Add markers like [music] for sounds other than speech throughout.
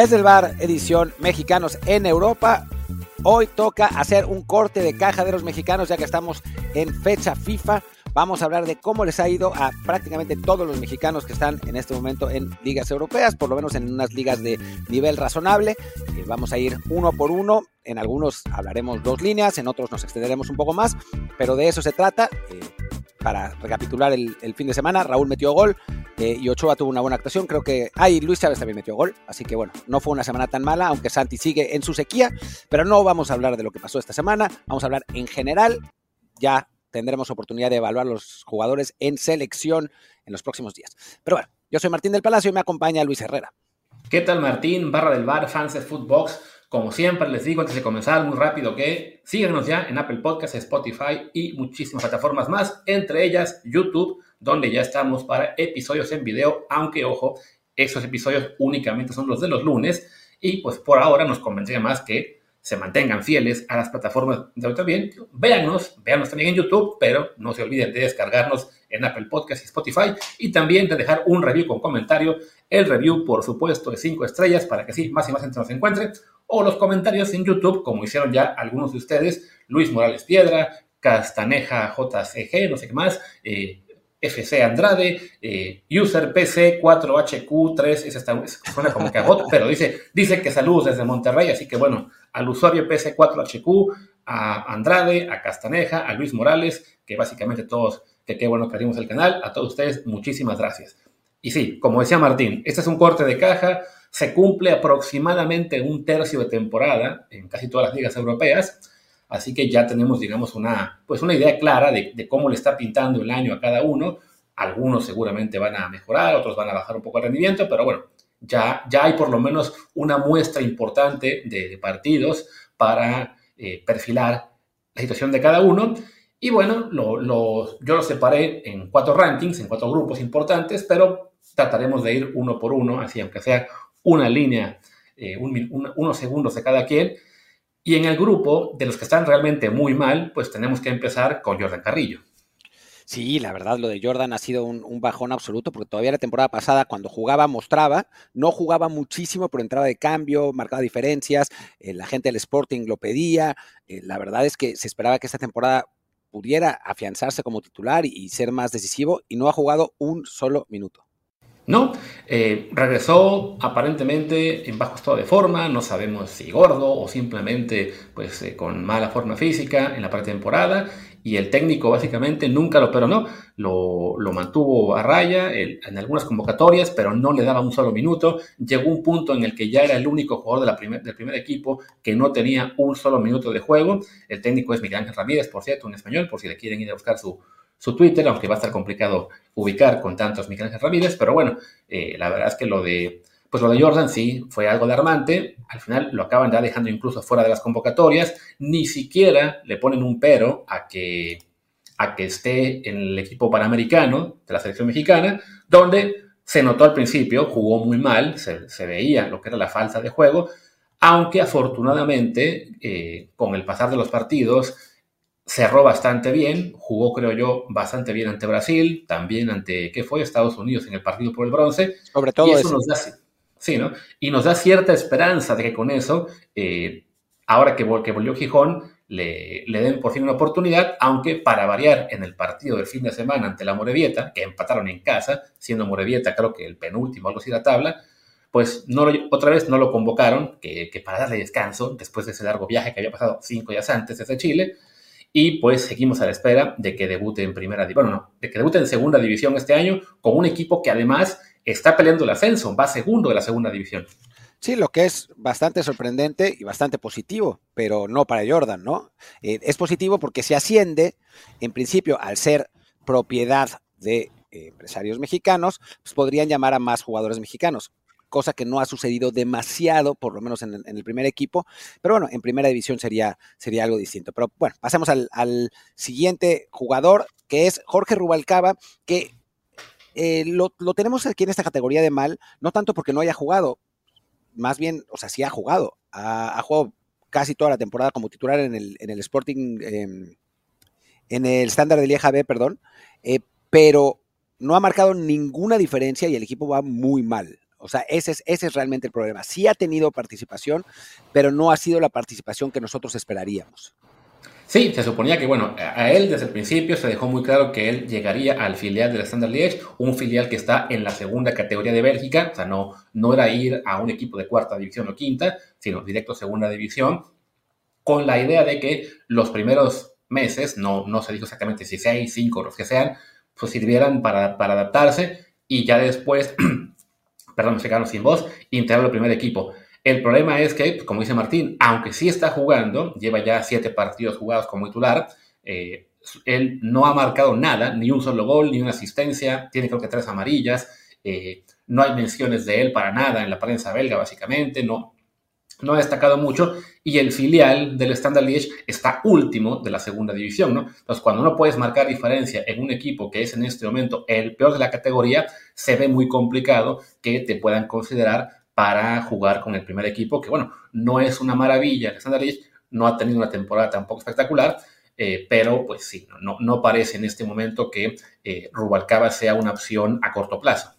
Desde el bar, edición Mexicanos en Europa. Hoy toca hacer un corte de caja de los mexicanos ya que estamos en fecha FIFA. Vamos a hablar de cómo les ha ido a prácticamente todos los mexicanos que están en este momento en ligas europeas, por lo menos en unas ligas de nivel razonable. Eh, vamos a ir uno por uno. En algunos hablaremos dos líneas, en otros nos extenderemos un poco más, pero de eso se trata. Eh, para recapitular el, fin de semana, Raúl metió gol eh, y Ochoa tuvo una buena actuación. Creo que. Ah, y Luis Chávez también metió gol. Así que bueno, no fue una semana tan mala, aunque Santi sigue en su sequía. Pero no vamos a hablar de lo que pasó esta semana. Vamos a hablar en general. Ya tendremos oportunidad de evaluar los jugadores en selección en los próximos días. Pero bueno, yo soy Martín del Palacio y me acompaña Luis Herrera. ¿Qué tal Martín, barra del bar, fans de Footbox? Como siempre les digo antes de comenzar muy rápido que síganos ya en Apple Podcasts, Spotify y muchísimas plataformas más, entre ellas YouTube, donde ya estamos para episodios en video, aunque ojo, esos episodios únicamente son los de los lunes y pues por ahora nos convendría más que se mantengan fieles a las plataformas de audio también. Véanos, véanos también en YouTube, pero no se olviden de descargarnos en Apple Podcasts y Spotify y también de dejar un review con comentario. El review, por supuesto, de 5 estrellas para que sí, más y más gente nos encuentre. O los comentarios en YouTube, como hicieron ya algunos de ustedes, Luis Morales Piedra, Castaneja JCG, no sé qué más, eh, FC Andrade, eh, user PC 4HQ3, ese está, suena como bot, pero dice, dice que saludos desde Monterrey, así que bueno, al usuario PC 4HQ, a Andrade, a Castaneja, a Luis Morales, que básicamente todos, que qué bueno que abrimos el canal, a todos ustedes, muchísimas gracias. Y sí, como decía Martín, este es un corte de caja, se cumple aproximadamente un tercio de temporada en casi todas las ligas europeas, Así que ya tenemos, digamos, una, pues una idea clara de, cómo le está pintando el año a cada uno. Algunos seguramente van a mejorar, otros van a bajar un poco el rendimiento, pero bueno, ya, ya hay por lo menos una muestra importante de, partidos para eh, perfilar la situación de cada uno. Y bueno, yo lo separé en cuatro rankings, en cuatro grupos importantes, pero trataremos de ir uno por uno, así aunque sea una línea, eh, un, un, unos segundos de cada quien. Y en el grupo de los que están realmente muy mal, pues tenemos que empezar con Jordan Carrillo. Sí, la verdad, lo de Jordan ha sido un, bajón absoluto, porque todavía la temporada pasada, cuando jugaba, mostraba, no jugaba muchísimo, pero entraba de cambio, marcaba diferencias, eh, la gente del Sporting lo pedía. Eh, la verdad es que se esperaba que esta temporada pudiera afianzarse como titular y ser más decisivo, y no ha jugado un solo minuto. No, eh, regresó aparentemente en bajo estado de forma, no sabemos si gordo o simplemente pues eh, con mala forma física en la pretemporada y el técnico básicamente nunca lo perdonó, lo, lo mantuvo a raya en algunas convocatorias, pero no le daba un solo minuto. Llegó un punto en el que ya era el único jugador de primer, del primer equipo que no tenía un solo minuto de juego. El técnico es Miguel Ángel Ramírez, por cierto, un español, por si le quieren ir a buscar su, su Twitter, aunque va a estar complicado ubicar con tantos Miguel Ángel Ramírez, pero bueno, eh, la verdad es que lo de, pues lo de Jordan sí fue algo alarmante, al final lo acaban ya dejando incluso fuera de las convocatorias, ni siquiera le ponen un pero a que, a que esté en el equipo panamericano de la selección mexicana, donde se notó al principio, jugó muy mal, se, se veía lo que era la falta de juego, aunque afortunadamente eh, con el pasar de los partidos, cerró bastante bien, jugó, creo yo, bastante bien ante Brasil, también ante, ¿qué fue? Estados Unidos en el partido por el bronce. Sobre todo y eso nos da, sí, ¿no? Y nos da cierta esperanza de que con eso, eh, ahora que, que, volvió Gijón, le, le, den por fin una oportunidad, aunque para variar en el partido del fin de semana ante la Morevieta, que empataron en casa, siendo Morevieta creo que el penúltimo, algo así la tabla, pues no lo, otra vez no lo convocaron, que, que para darle descanso, después de ese largo viaje que había pasado cinco días antes desde Chile, y pues seguimos a la espera de que debute en primera división, bueno, no, de que debute en segunda división este año con un equipo que además está peleando el ascenso, va segundo de la segunda división. Sí, lo que es bastante sorprendente y bastante positivo, pero no para Jordan, ¿no? Eh, es positivo porque se asciende, en principio, al ser propiedad de eh, empresarios mexicanos, pues podrían llamar a más jugadores mexicanos, cosa que no ha sucedido demasiado, por lo menos en, el primer equipo, pero bueno, en primera división sería, sería algo distinto. Pero bueno, pasemos al, siguiente jugador, que es Jorge Rubalcaba, que eh, lo, lo, tenemos aquí en esta categoría de mal, no tanto porque no haya jugado, más bien, o sea, sí ha jugado, ha, jugado casi toda la temporada como titular en el, en el Sporting, eh, en el estándar de Lieja perdón, eh, pero no ha marcado ninguna diferencia y el equipo va muy mal. O sea, ese es, ese es realmente el problema. Sí ha tenido participación, pero no ha sido la participación que nosotros esperaríamos. Sí, se suponía que, bueno, a él desde el principio se dejó muy claro que él llegaría al filial del Standard Liège, un filial que está en la segunda categoría de Bélgica, o sea, no, no era ir a un equipo de cuarta división o quinta, sino directo segunda división, con la idea de que los primeros meses, no, no se dijo exactamente si seis, cinco, los que sean, pues sirvieran para, para adaptarse y ya después, [clears throat] perdón, se quedaron sin voz, integrar el primer equipo. El problema es que, como dice Martín, aunque sí está jugando, lleva ya siete partidos jugados como titular, eh, él no ha marcado nada, ni un solo gol, ni una asistencia, tiene creo que tres amarillas, eh, no hay menciones de él para nada en la prensa belga, básicamente, no, no ha destacado mucho, y el filial del Standard Liège está último de la segunda división, ¿no? Entonces, cuando no puedes marcar diferencia en un equipo que es en este momento el peor de la categoría, se ve muy complicado que te puedan considerar para jugar con el primer equipo, que bueno, no es una maravilla. Alexander Lich no ha tenido una temporada tampoco espectacular, eh, pero pues sí, no, no, parece en este momento que eh, Rubalcaba sea una opción a corto plazo.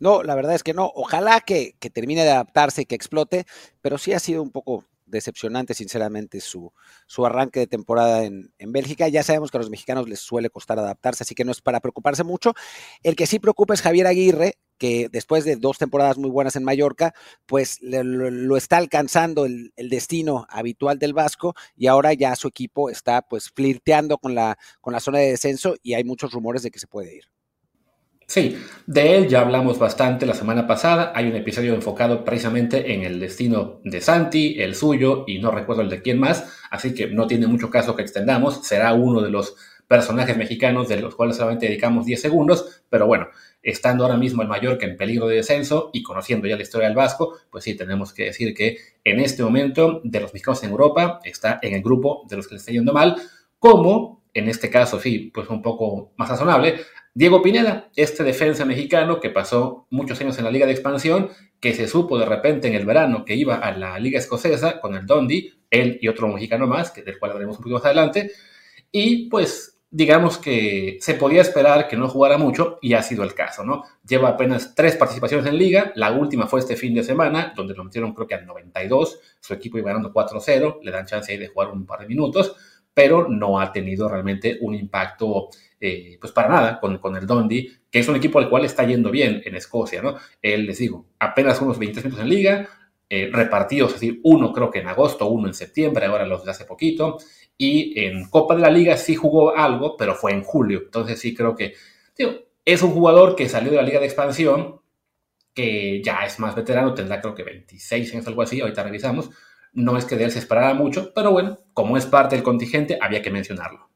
No, la verdad es que no. Ojalá que, que termine de adaptarse y que explote, pero sí ha sido un poco decepcionante, sinceramente, su, su arranque de temporada en, en, Bélgica. Ya sabemos que a los mexicanos les suele costar adaptarse, así que no es para preocuparse mucho. El que sí preocupa es Javier Aguirre, que después de dos temporadas muy buenas en Mallorca, pues lo, lo está alcanzando el, el, destino habitual del Vasco y ahora ya su equipo está pues flirteando con la, con la zona de descenso y hay muchos rumores de que se puede ir. Sí, de él ya hablamos bastante la semana pasada. Hay un episodio enfocado precisamente en el destino de Santi, el suyo y no recuerdo el de quién más, así que no tiene mucho caso que extendamos. Será uno de los personajes mexicanos de los cuales solamente dedicamos 10 segundos, pero bueno, estando ahora mismo el Mallorca en peligro de descenso y conociendo ya la historia del Vasco, pues sí, tenemos que decir que en este momento de los mexicanos en Europa está en el grupo de los que le está yendo mal, como en este caso sí, pues un poco más razonable, Diego Pineda, este defensa mexicano que pasó muchos años en la Liga de Expansión, que se supo de repente en el verano que iba a la Liga Escocesa con el Dundee, él y otro mexicano más, que del cual hablaremos un poquito más adelante, y pues digamos que se podía esperar que no jugara mucho y ha sido el caso, ¿no? Lleva apenas tres participaciones en liga, la última fue este fin de semana, donde lo metieron creo que al 92, su equipo iba ganando 4-0, le dan chance ahí de jugar un par de minutos, pero no ha tenido realmente un impacto eh, pues para nada con, con, el Dundee, que es un equipo al cual está yendo bien en Escocia, ¿no? Él, les digo, apenas unos 23 minutos en liga, eh, repartidos, es decir, uno creo que en agosto, uno en septiembre, ahora los de hace poquito, y en Copa de la Liga sí jugó algo, pero fue en julio, entonces sí creo que, digo, es un jugador que salió de la Liga de Expansión, que ya es más veterano, tendrá creo que 26 años, algo así, ahorita revisamos, no es que de él se esperara mucho, pero bueno, como es parte del contingente, había que mencionarlo.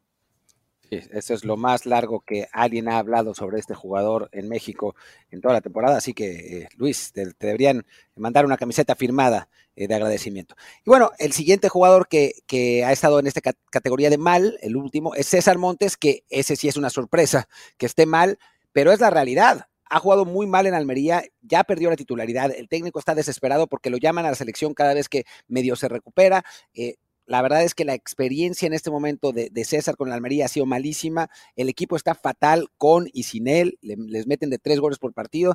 Sí, eso es lo más largo que alguien ha hablado sobre este jugador en México en toda la temporada, así que eh, Luis, te, te, deberían mandar una camiseta firmada eh, de agradecimiento. Y bueno, el siguiente jugador que, que ha estado en esta cat categoría de mal, el último, es César Montes, que ese sí es una sorpresa que esté mal, pero es la realidad. Ha jugado muy mal en Almería, ya perdió la titularidad, el técnico está desesperado porque lo llaman a la selección cada vez que medio se recupera. Eh, la verdad es que la experiencia en este momento de, César con la Almería ha sido malísima. El equipo está fatal con y sin él. Le, les meten de tres goles por partido.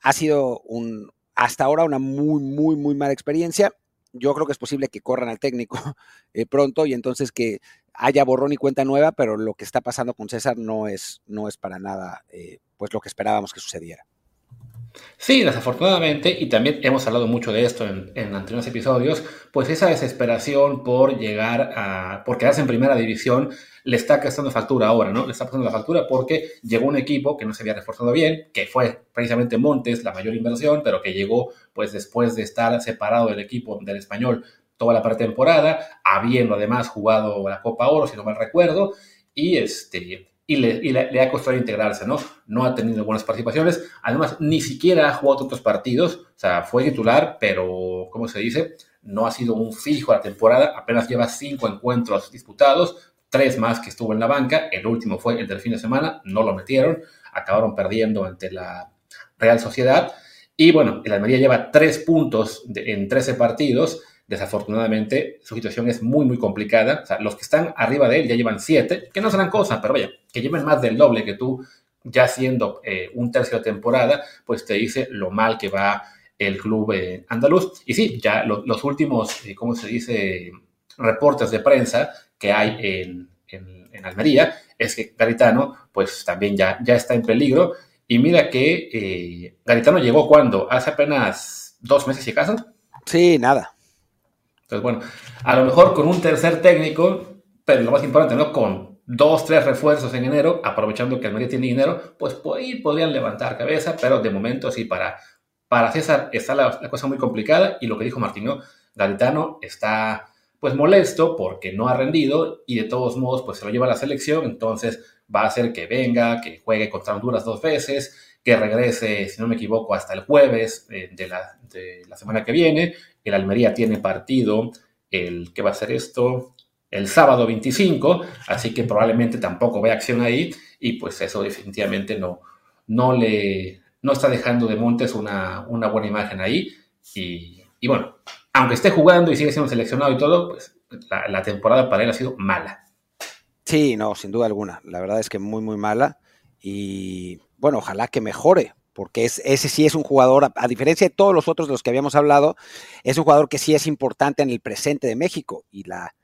Ha sido un, hasta ahora una muy, muy, muy mala experiencia. Yo creo que es posible que corran al técnico [laughs] eh, pronto y entonces que haya borrón y cuenta nueva, pero lo que está pasando con César no es, no es para nada eh, pues lo que esperábamos que sucediera. Sí, desafortunadamente, y también hemos hablado mucho de esto en, en, anteriores episodios, pues esa desesperación por llegar a, por quedarse en primera división, le está gastando factura ahora, ¿no? Le está pasando la factura porque llegó un equipo que no se había reforzado bien, que fue precisamente Montes la mayor inversión, pero que llegó pues después de estar separado del equipo del español toda la pretemporada, habiendo además jugado la Copa Oro, si no mal recuerdo, y este y, le, ha costado integrarse, ¿no? No ha tenido buenas participaciones, además ni siquiera ha jugado otros partidos, o sea, fue titular, pero, ¿cómo se dice? No ha sido un fijo a la temporada, apenas lleva cinco encuentros disputados, tres más que estuvo en la banca, el último fue el del fin de semana, no lo metieron, acabaron perdiendo ante la Real Sociedad, y bueno, el Almería lleva tres puntos en 13 partidos, desafortunadamente su situación es muy, muy complicada. O sea, los que están arriba de él ya llevan siete, que no serán cosas, pero vaya, que lleven más del doble que tú, ya siendo eh, un tercio de temporada, pues te dice lo mal que va el club eh, andaluz. Y sí, ya los últimos, eh, ¿cómo se dice?, reportes de prensa que hay en, en, Almería, es que Garitano, pues también ya, ya está en peligro. Y mira que Garitano llegó cuando, hace apenas dos meses y casa. Sí, nada. Entonces, bueno, a lo mejor con un tercer técnico, pero lo más importante, ¿no? Con dos, tres refuerzos en enero, aprovechando que el Almería tiene dinero, pues ahí podrían levantar cabeza, pero de momento sí, para, para César está la, cosa muy complicada y lo que dijo Martino, Garitano está pues molesto porque no ha rendido y de todos modos pues se lo lleva a la selección, entonces va a hacer que venga, que juegue contra Honduras dos veces, que regrese, si no me equivoco, hasta el jueves eh, de, la, de, la, semana que viene. El Almería tiene partido, el que va a ser esto, el sábado 25, así que probablemente tampoco vea acción ahí y pues eso definitivamente no, no le no está dejando de Montes una, una buena imagen ahí y, y, bueno, aunque esté jugando y sigue siendo seleccionado y todo, pues la, la temporada para él ha sido mala. Sí, no, sin duda alguna. La verdad es que muy, muy mala. Y bueno, ojalá que mejore, porque es, ese sí es un jugador, a, diferencia de todos los otros de los que habíamos hablado, es un jugador que sí es importante en el presente de México. Y la,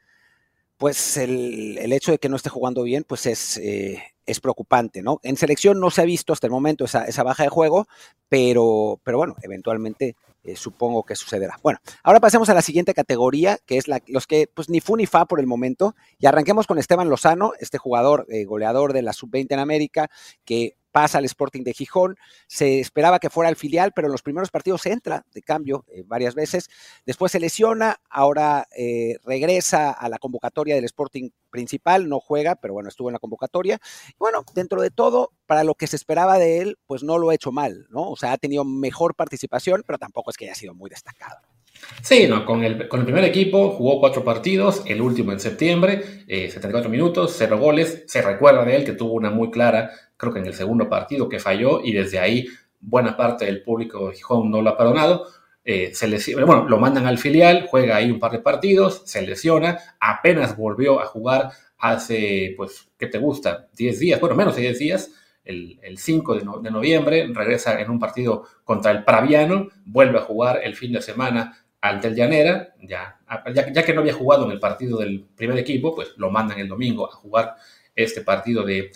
pues el, el hecho de que no esté jugando bien, pues es, eh, es preocupante, ¿no? En selección no se ha visto hasta el momento esa, esa baja de juego, pero, pero bueno, eventualmente eh, supongo que sucederá. Bueno, ahora pasemos a la siguiente categoría, que es los que, pues ni fu ni fa por el momento, y arranquemos con Esteban Lozano, este jugador eh, goleador de la Sub-20 en América, que pasa al Sporting de Gijón. Se esperaba que fuera el filial, pero en los primeros partidos entra de cambio eh, varias veces. Después se lesiona, ahora eh, regresa a la convocatoria del Sporting principal, no juega, pero bueno, estuvo en la convocatoria. Y bueno, dentro de todo, para lo que se esperaba de él, pues no lo ha hecho mal, ¿no? O sea, ha tenido mejor participación, pero tampoco es que haya sido muy destacado. Sí, no, con el, con el primer equipo jugó cuatro partidos, el último en septiembre, eh, 74 minutos, cero goles. Se recuerda de él que tuvo una muy clara, creo que en el segundo partido que falló y desde ahí buena parte del público de Gijón no lo ha perdonado. Eh, se lesiona, bueno, lo mandan al filial, juega ahí un par de partidos, se lesiona, apenas volvió a jugar hace, pues, ¿qué te gusta? 10 días, bueno, menos de 10 días, el, el 5 de, no, de, noviembre, regresa en un partido contra el Praviano, vuelve a jugar el fin de semana ante el Llanera, ya, ya, ya, que no había jugado en el partido del primer equipo, pues lo mandan el domingo a jugar este partido de,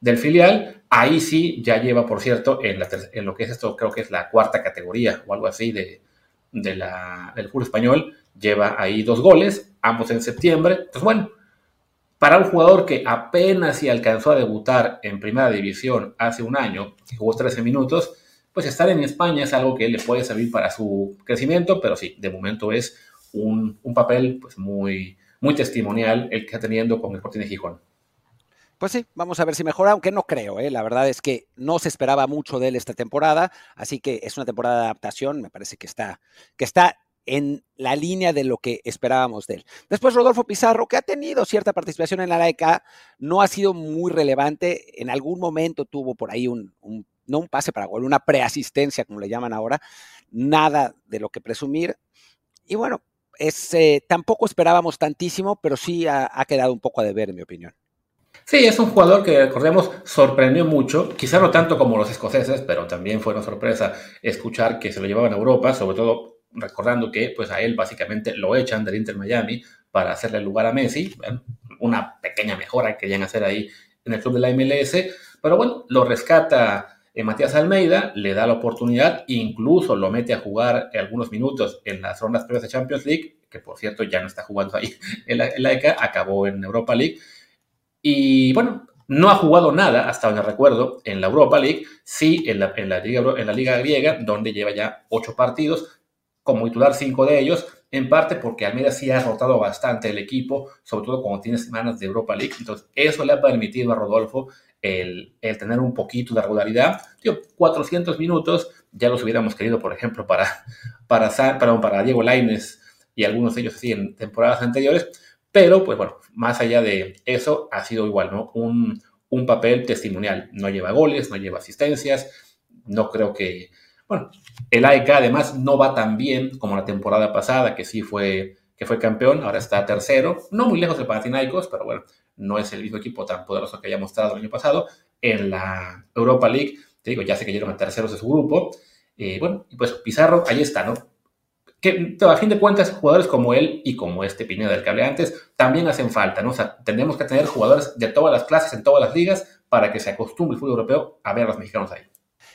del filial. Ahí sí ya lleva, por cierto, en, la, en, lo que es esto, creo que es la cuarta categoría o algo así de, de la, del fútbol español, lleva ahí dos goles, ambos en septiembre. Pues bueno, para un jugador que apenas si alcanzó a debutar en primera división hace un año, jugó 13 minutos, pues estar en España es algo que le puede servir para su crecimiento, pero sí, de momento es un, un papel pues muy, muy testimonial el que está teniendo con el Sporting de Gijón. Pues sí, vamos a ver si mejora, aunque no creo, ¿eh? la verdad es que no se esperaba mucho de él esta temporada, así que es una temporada de adaptación, me parece que está, que está en la línea de lo que esperábamos de él. Después Rodolfo Pizarro, que ha tenido cierta participación en la LAEK, no ha sido muy relevante, en algún momento tuvo por ahí un no un pase para gol, una preasistencia, como le llaman ahora, nada de lo que presumir. Y bueno, es, tampoco esperábamos tantísimo, pero sí ha, ha, quedado un poco a deber, en mi opinión. Sí, es un jugador que, recordemos, sorprendió mucho, quizá no tanto como los escoceses, pero también fue una sorpresa escuchar que se lo llevaban a Europa, sobre todo recordando que pues a él básicamente lo echan del Inter Miami para hacerle lugar a Messi, una pequeña mejora que querían hacer ahí en el club de la MLS, pero bueno, lo rescata eh, Matías Almeida le da la oportunidad, incluso lo mete a jugar algunos minutos en las rondas previas de Champions League, que por cierto ya no está jugando ahí en la, ECA, acabó en Europa League. Y bueno, no ha jugado nada, hasta donde recuerdo, en la Europa League, sí en la, en la, Liga, en la Liga Griega, donde lleva ya ocho partidos, como titular cinco de ellos, en parte porque Almeida sí ha rotado bastante el equipo, sobre todo cuando tiene semanas de Europa League. Entonces, eso le ha permitido a Rodolfo el, tener un poquito de regularidad. Tío, 400 minutos, ya los hubiéramos querido, por ejemplo, para, para, para, para Diego Laines y algunos de ellos así en temporadas anteriores. Pero, pues bueno, más allá de eso, ha sido igual, ¿no? Un, un papel testimonial. No lleva goles, no lleva asistencias. No creo que bueno, el AEK además no va tan bien como la temporada pasada, que sí fue, que fue campeón, ahora está tercero, no muy lejos de Panathinaikos, pero bueno, no es el mismo equipo tan poderoso que haya mostrado el año pasado. En la Europa League, te digo, ya se cayeron a terceros de su grupo. Eh, bueno, pues Pizarro, ahí está, ¿no? Que a fin de cuentas, jugadores como él y como este Pineda del que hablé antes, también hacen falta, ¿no? O sea, tenemos que tener jugadores de todas las clases, en todas las ligas, para que se acostumbre el fútbol europeo a ver a los mexicanos ahí.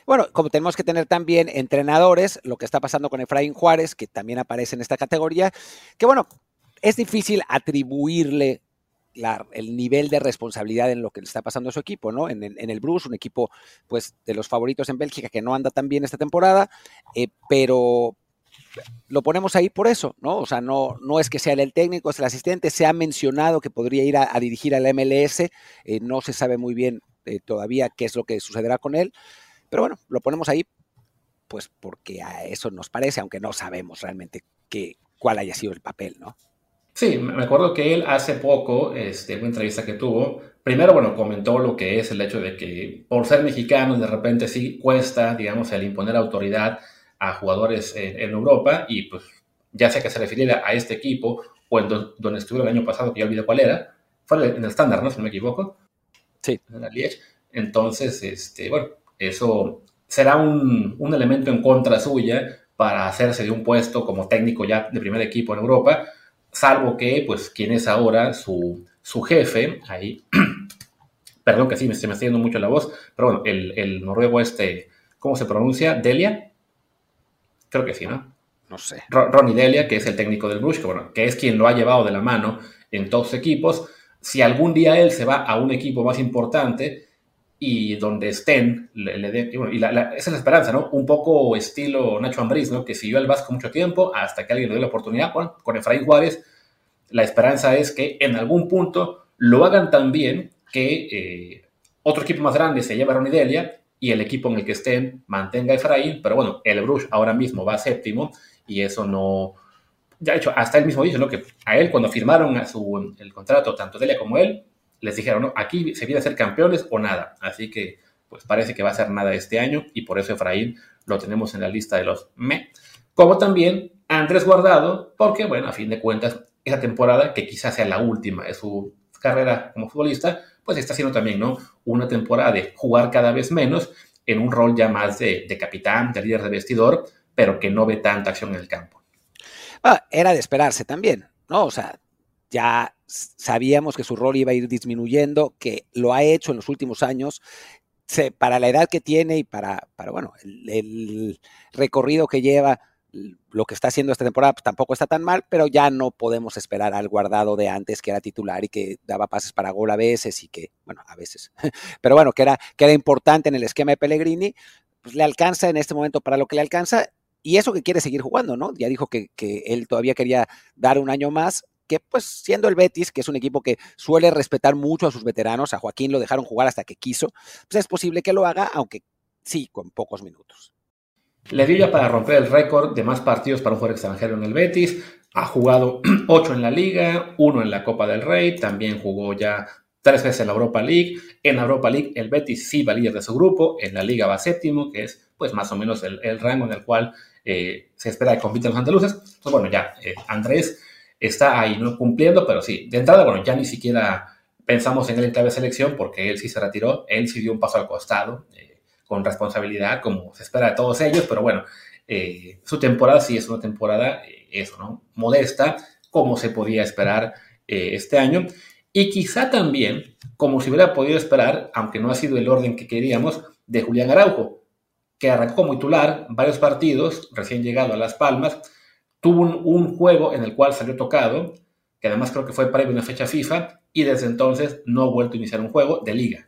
Bueno, como tenemos que tener también entrenadores, lo que está pasando con Efraín Juárez, que también aparece en esta categoría, que bueno, es difícil atribuirle el nivel de responsabilidad en lo que le está pasando a su equipo, ¿no? En, en, el Bruce, un equipo, pues, de los favoritos en Bélgica que no anda tan bien esta temporada, eh, pero lo ponemos ahí por eso, ¿no? O sea, no, no es que sea el técnico, es el asistente, se ha mencionado que podría ir a, a dirigir al MLS, eh, no se sabe muy bien eh, todavía qué es lo que sucederá con él, pero bueno, lo ponemos ahí, pues porque a eso nos parece, aunque no sabemos realmente qué, cuál haya sido el papel, ¿no? Sí, me acuerdo que él hace poco, este, una entrevista que tuvo, primero, bueno, comentó lo que es el hecho de que por ser mexicanos de repente sí cuesta, digamos, el imponer autoridad a jugadores en, en Europa y pues ya sea que se refiriera a este equipo o en do, donde estuvo el año pasado, que ya olvidé cuál era, fue en el estándar, ¿no? Si no me equivoco. Sí. En la Liege. Entonces, este, bueno, eso será un, un, elemento en contra suya para hacerse de un puesto como técnico ya de primer equipo en Europa, salvo que, pues, quien es ahora su, su jefe, ahí, [clears throat] perdón que sí, me, se me está yendo mucho la voz, pero bueno, el, el noruego este, ¿cómo se pronuncia? ¿Delia? Creo que sí, ¿no? No sé. Ronnie Delia, que es el técnico del Bruges, que, bueno, que es quien lo ha llevado de la mano en todos sus equipos. Si algún día él se va a un equipo más importante, y donde estén, le, esa es la esperanza, ¿no? Un poco estilo Nacho Ambriz, ¿no? Que siguió al Vasco mucho tiempo hasta que alguien le dio la oportunidad. Bueno, con Efraín Juárez, la esperanza es que en algún punto lo hagan tan bien que eh, otro equipo más grande se lleve a Ronnie Delia y el equipo en el que estén mantenga a Efraín, pero bueno, el Bruges ahora mismo va séptimo y eso no... Ya de hecho, hasta él mismo dice, ¿no? Que a él cuando firmaron su, el contrato, tanto Delia como él, les dijeron, no, aquí se viene a ser campeones o nada. Así que, pues parece que va a ser nada este año y por eso Efraín lo tenemos en la lista de los me. Como también Andrés Guardado, porque, bueno, a fin de cuentas, esa temporada, que quizás sea la última de su carrera como futbolista, pues está siendo también, ¿no? Una temporada de jugar cada vez menos en un rol ya más de, de capitán, de líder de vestidor, pero que no ve tanta acción en el campo. Ah, era de esperarse también, ¿no? O sea, ya sabíamos que su rol iba a ir disminuyendo, que lo ha hecho en los últimos años. Para la edad que tiene y para, bueno, el, el, recorrido que lleva, lo que está haciendo esta temporada pues, tampoco está tan mal, pero ya no podemos esperar al guardado de antes que era titular y que daba pases para gol a veces y que, bueno, a veces, [laughs] pero bueno, que era, que era importante en el esquema de Pellegrini, pues le alcanza en este momento para lo que le alcanza y eso que quiere seguir jugando, ¿no? Ya dijo que, que él todavía quería dar un año más, que pues siendo el Betis, que es un equipo que suele respetar mucho a sus veteranos, a Joaquín lo dejaron jugar hasta que quiso, pues es posible que lo haga, aunque sí, con pocos minutos. Le dio ya para romper el récord de más partidos para un jugador extranjero en el Betis, ha jugado [clears throat] 8 en la liga, 1 en la Copa del Rey, también jugó ya tres veces en la Europa League, en la Europa League el Betis sí va líder de su grupo, en la liga va séptimo, que es pues más o menos el, rango en el cual eh, se espera que compiten los andaluces. Pues bueno, ya eh, Andrés está ahí, ¿no? Cumpliendo, pero sí, de entrada, bueno, ya ni siquiera pensamos en él en clave selección porque él sí se retiró, él sí dio un paso al costado, eh, con responsabilidad, como se espera de todos ellos, pero bueno, eh, su temporada sí es una temporada, eh, eso, ¿no? Modesta, como se podía esperar este año, y quizá también, como se hubiera podido esperar, aunque no ha sido el orden que queríamos, de Julián Araujo, que arrancó como titular varios partidos, recién llegado a Las Palmas, tuvo un, juego en el cual salió tocado, que además creo que fue previo a una fecha FIFA, y desde entonces no ha vuelto a iniciar un juego de liga.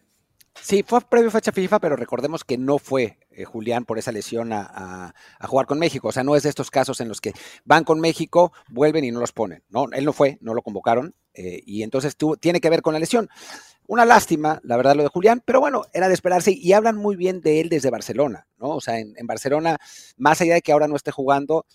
Sí, fue previo a fecha FIFA, pero recordemos que no fue eh, Julián por esa lesión a, jugar con México. O sea, no es de estos casos en los que van con México, vuelven y no los ponen. No, él no fue, no lo convocaron, eh, y entonces tuvo, tiene que ver con la lesión. Una lástima, la verdad, lo de Julián, pero bueno, era de esperarse y hablan muy bien de él desde Barcelona, ¿no? O sea, en, Barcelona, más allá de que ahora no esté jugando,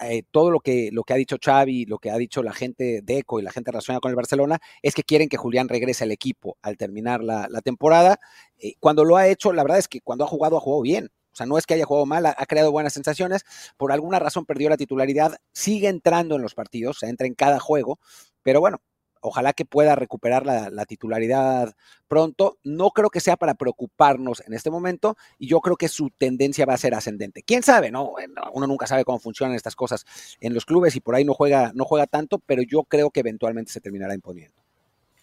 eh, todo lo que, lo que ha dicho Xavi, lo que ha dicho la gente de ECO y la gente relacionada con el Barcelona, es que quieren que Julián regrese al equipo al terminar la, temporada. Eh, cuando lo ha hecho, la verdad es que cuando ha jugado, ha jugado bien. O sea, no es que haya jugado mal, ha, creado buenas sensaciones. Por alguna razón perdió la titularidad, sigue entrando en los partidos, entra en cada juego, pero bueno, ojalá que pueda recuperar la, titularidad pronto. No creo que sea para preocuparnos en este momento y yo creo que su tendencia va a ser ascendente. ¿Quién sabe? No, uno nunca sabe cómo funcionan estas cosas en los clubes y por ahí no juega, no juega tanto, pero yo creo que eventualmente se terminará imponiendo.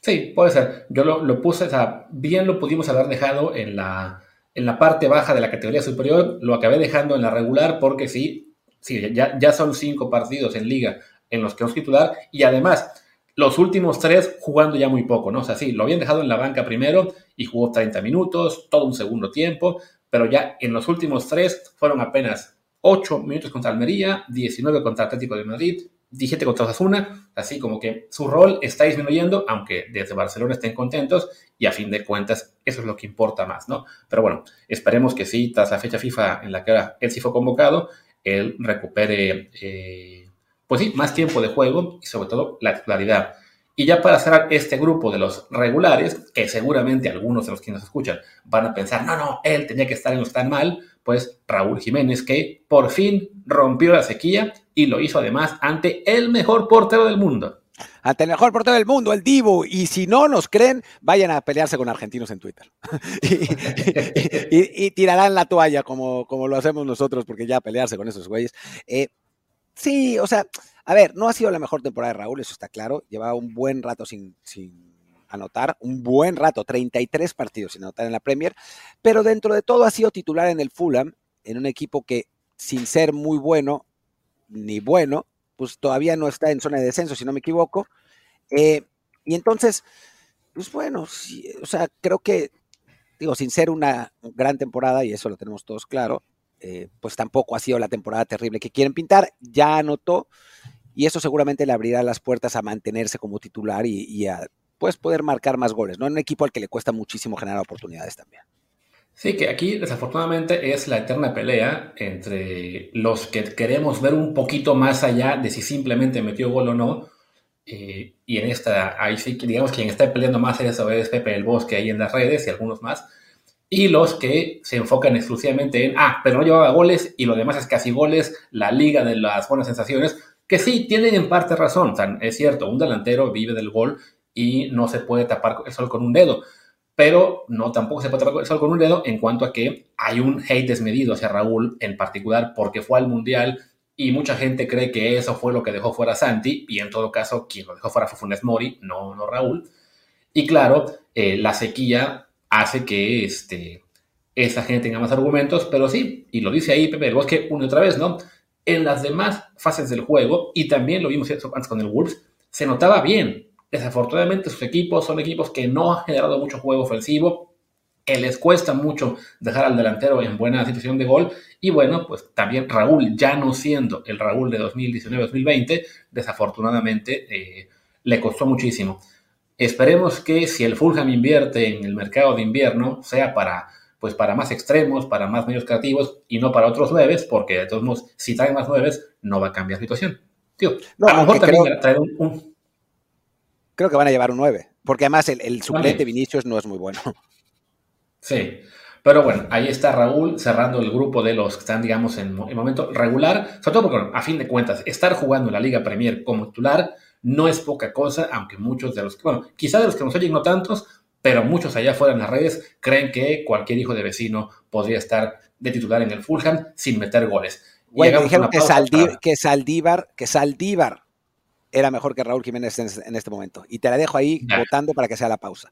Sí, puede ser. Yo lo, puse, o sea, bien lo pudimos haber dejado en la, en la parte baja de la categoría superior, lo acabé dejando en la regular porque sí, sí ya, ya son cinco partidos en liga en los que es titular y además los últimos tres jugando ya muy poco, ¿no? O sea, sí, lo habían dejado en la banca primero y jugó 30 minutos, todo un segundo tiempo, pero ya en los últimos tres fueron apenas 8 minutos contra Almería, 19 contra Atlético de Madrid, 17 contra Osasuna, así como que su rol está disminuyendo, aunque desde Barcelona estén contentos y a fin de cuentas eso es lo que importa más, ¿no? Pero bueno, esperemos que sí, tras la fecha FIFA en la que ahora él sí fue convocado, él recupere... Eh, pues sí, más tiempo de juego y sobre todo la titularidad. Y ya para cerrar este grupo de los regulares, que seguramente algunos de los que nos escuchan van a pensar, no, no, él tenía que estar en los tan mal, pues Raúl Jiménez, que por fin rompió la sequía y lo hizo además ante el mejor portero del mundo. Ante el mejor portero del mundo, el Divo. Y si no nos creen, vayan a pelearse con argentinos en Twitter. [laughs] y, tirarán la toalla como, como lo hacemos nosotros, porque ya pelearse con esos güeyes. Eh, Sí, o sea, a ver, no ha sido la mejor temporada de Raúl, eso está claro. Llevaba un buen rato sin, anotar, un buen rato, 33 partidos sin anotar en la Premier, pero dentro de todo ha sido titular en el Fulham, en un equipo que sin ser muy bueno ni bueno, pues todavía no está en zona de descenso, si no me equivoco. Eh, y entonces, pues bueno, o sea, creo que, digo, sin ser una gran temporada, y eso lo tenemos todos claro, eh, pues tampoco ha sido la temporada terrible que quieren pintar. Ya anotó y eso seguramente le abrirá las puertas a mantenerse como titular y, a pues, poder marcar más goles, ¿no? En un equipo al que le cuesta muchísimo generar oportunidades también. Sí, que aquí desafortunadamente es la eterna pelea entre los que queremos ver un poquito más allá de si simplemente metió gol o no. Eh, y en esta, ahí sí, digamos, quien está peleando más eso es Pepe el Bosque ahí en las redes y algunos más y los que se enfocan exclusivamente en, ah, pero no llevaba goles y lo demás es casi goles, la liga de las buenas sensaciones, que sí, tienen en parte razón, es cierto, un delantero vive del gol y no se puede tapar el sol con un dedo, pero no tampoco se puede tapar el sol con un dedo en cuanto a que hay un hate desmedido hacia Raúl en particular porque fue al Mundial y mucha gente cree que eso fue lo que dejó fuera Santi y en todo caso quien lo dejó fuera fue Funes Mori, no, no Raúl. Y claro, eh, la sequía hace que este, esa gente tenga más argumentos, pero sí, y lo dice ahí Pepe del Bosque una y otra vez, ¿no? En las demás fases del juego, y también lo vimos antes con el Wolves, se notaba bien. Desafortunadamente sus equipos son equipos que no han generado mucho juego ofensivo, que les cuesta mucho dejar al delantero en buena situación de gol, y bueno, pues también Raúl, ya no siendo el Raúl de 2019-2020, desafortunadamente eh, le costó muchísimo. Esperemos que si el Fulham invierte en el mercado de invierno sea para, pues para más extremos, para más medios creativos y no para otros nueves, porque de todos modos, si traen más nueves, no va a cambiar la situación. Tío, a lo mejor también creo, traer un, Creo que van a llevar un 9, porque además el, suplente Vinicius no es muy bueno. Sí, pero bueno, ahí está Raúl cerrando el grupo de los que están, digamos, en el momento regular, sobre todo porque, a fin de cuentas, estar jugando en la Liga Premier como titular no es poca cosa, aunque muchos de los, bueno, quizá de los que nos oyen no tantos, pero muchos allá afuera en las redes creen que cualquier hijo de vecino podría estar de titular en el Fulham sin meter goles. Bueno, dijeron que, que, Saldívar, que Saldívar era mejor que Raúl Jiménez en, este momento. Y te la dejo ahí votando para que sea la pausa.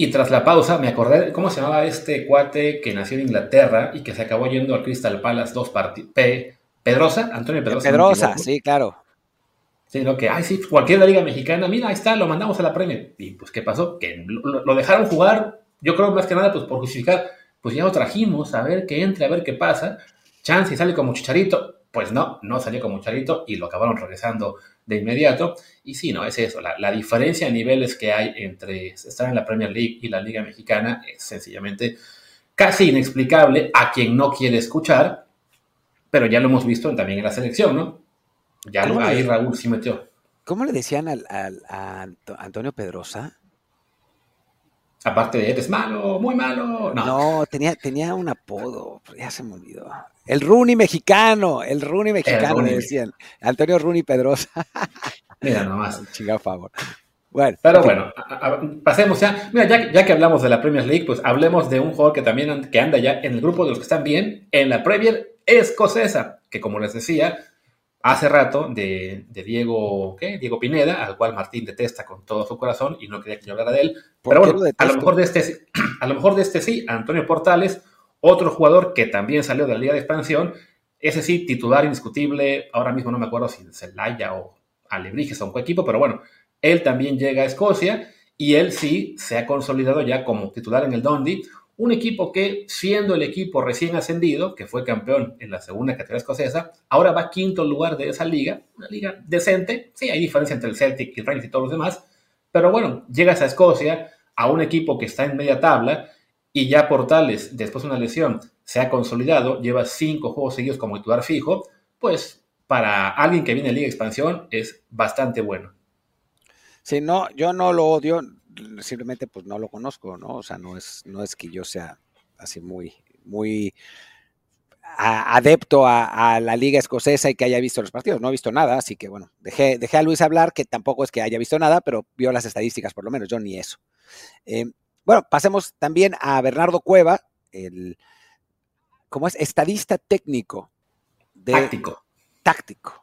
Y tras la pausa me acordé cómo se llamaba este cuate que nació en Inglaterra y que se acabó yendo al Crystal Palace dos partidos. Pedrosa, Antonio Pedrosa. Pedrosa, sí, claro. Sí, ¿no? Que, ay, sí, cualquier liga mexicana, mira, ahí está, lo mandamos a la Premier. Y pues, ¿qué pasó? Que lo, lo dejaron jugar, yo creo más que nada, pues por justificar, pues ya lo trajimos, a ver que entre, a ver qué pasa. Chance y sale como chicharito. Pues no, no salió como chicharito y lo acabaron regresando de inmediato. Y sí, no, es eso. La, la diferencia de niveles que hay entre estar en la Premier League y la Liga Mexicana es sencillamente casi inexplicable a quien no quiere escuchar, pero ya lo hemos visto también en la selección, ¿no? Ya lo, ¿Cómo ahí Raúl sí metió. ¿Cómo le decían al, al- a Anto- Antonio Pedrosa? Aparte de eres malo, muy malo. No, No, tenía, tenía un apodo, pero ya se me olvidó. El Rooney mexicano, el Rooney mexicano le decían. Antonio Rooney Pedrosa, [laughs] mira nomás. [laughs] chingado favor. Bueno, Pero bueno, a- a- pasemos ya. Mira, ya, ya que hablamos de la Premier League, pues hablemos de un jugador que también que anda ya en el grupo de los que están bien en la Premier escocesa, que como les decía hace rato de, de Diego, ¿qué? Diego Pineda, al cual Martín detesta con todo su corazón y no quería que yo hablara de él. ¿por Pero bueno, lo a lo mejor de este, [clears throat] a lo mejor de este sí, Antonio Portales, otro jugador que también salió de la Liga de Expansión, ese sí, titular indiscutible, ahora mismo no me acuerdo si Celaya o Alebrijes o un equipo, pero bueno, él también llega a Escocia y él sí se ha consolidado ya como titular en el Dundee, un equipo que, siendo el equipo recién ascendido, que fue campeón en la segunda categoría escocesa, ahora va quinto lugar de esa liga, una liga decente, sí, hay diferencia entre el Celtic y el Rangers y todos los demás, pero bueno, llegas a Escocia, a un equipo que está en media tabla, y ya Portales, después de una lesión, se ha consolidado, lleva cinco juegos seguidos como titular fijo, pues para alguien que viene de Liga Expansión es bastante bueno. Sí, no, yo no lo odio, simplemente pues no lo conozco, ¿no? O sea, no es, no es que yo sea así muy, muy a- adepto a, a la liga escocesa y que haya visto los partidos. No he visto nada, así que bueno, dejé, dejé a Luis hablar, que tampoco es que haya visto nada, pero vio las estadísticas por lo menos, yo ni eso. Eh, bueno, pasemos también a Bernardo Cueva, el, ¿cómo es? Estadista técnico de Táctico. táctico.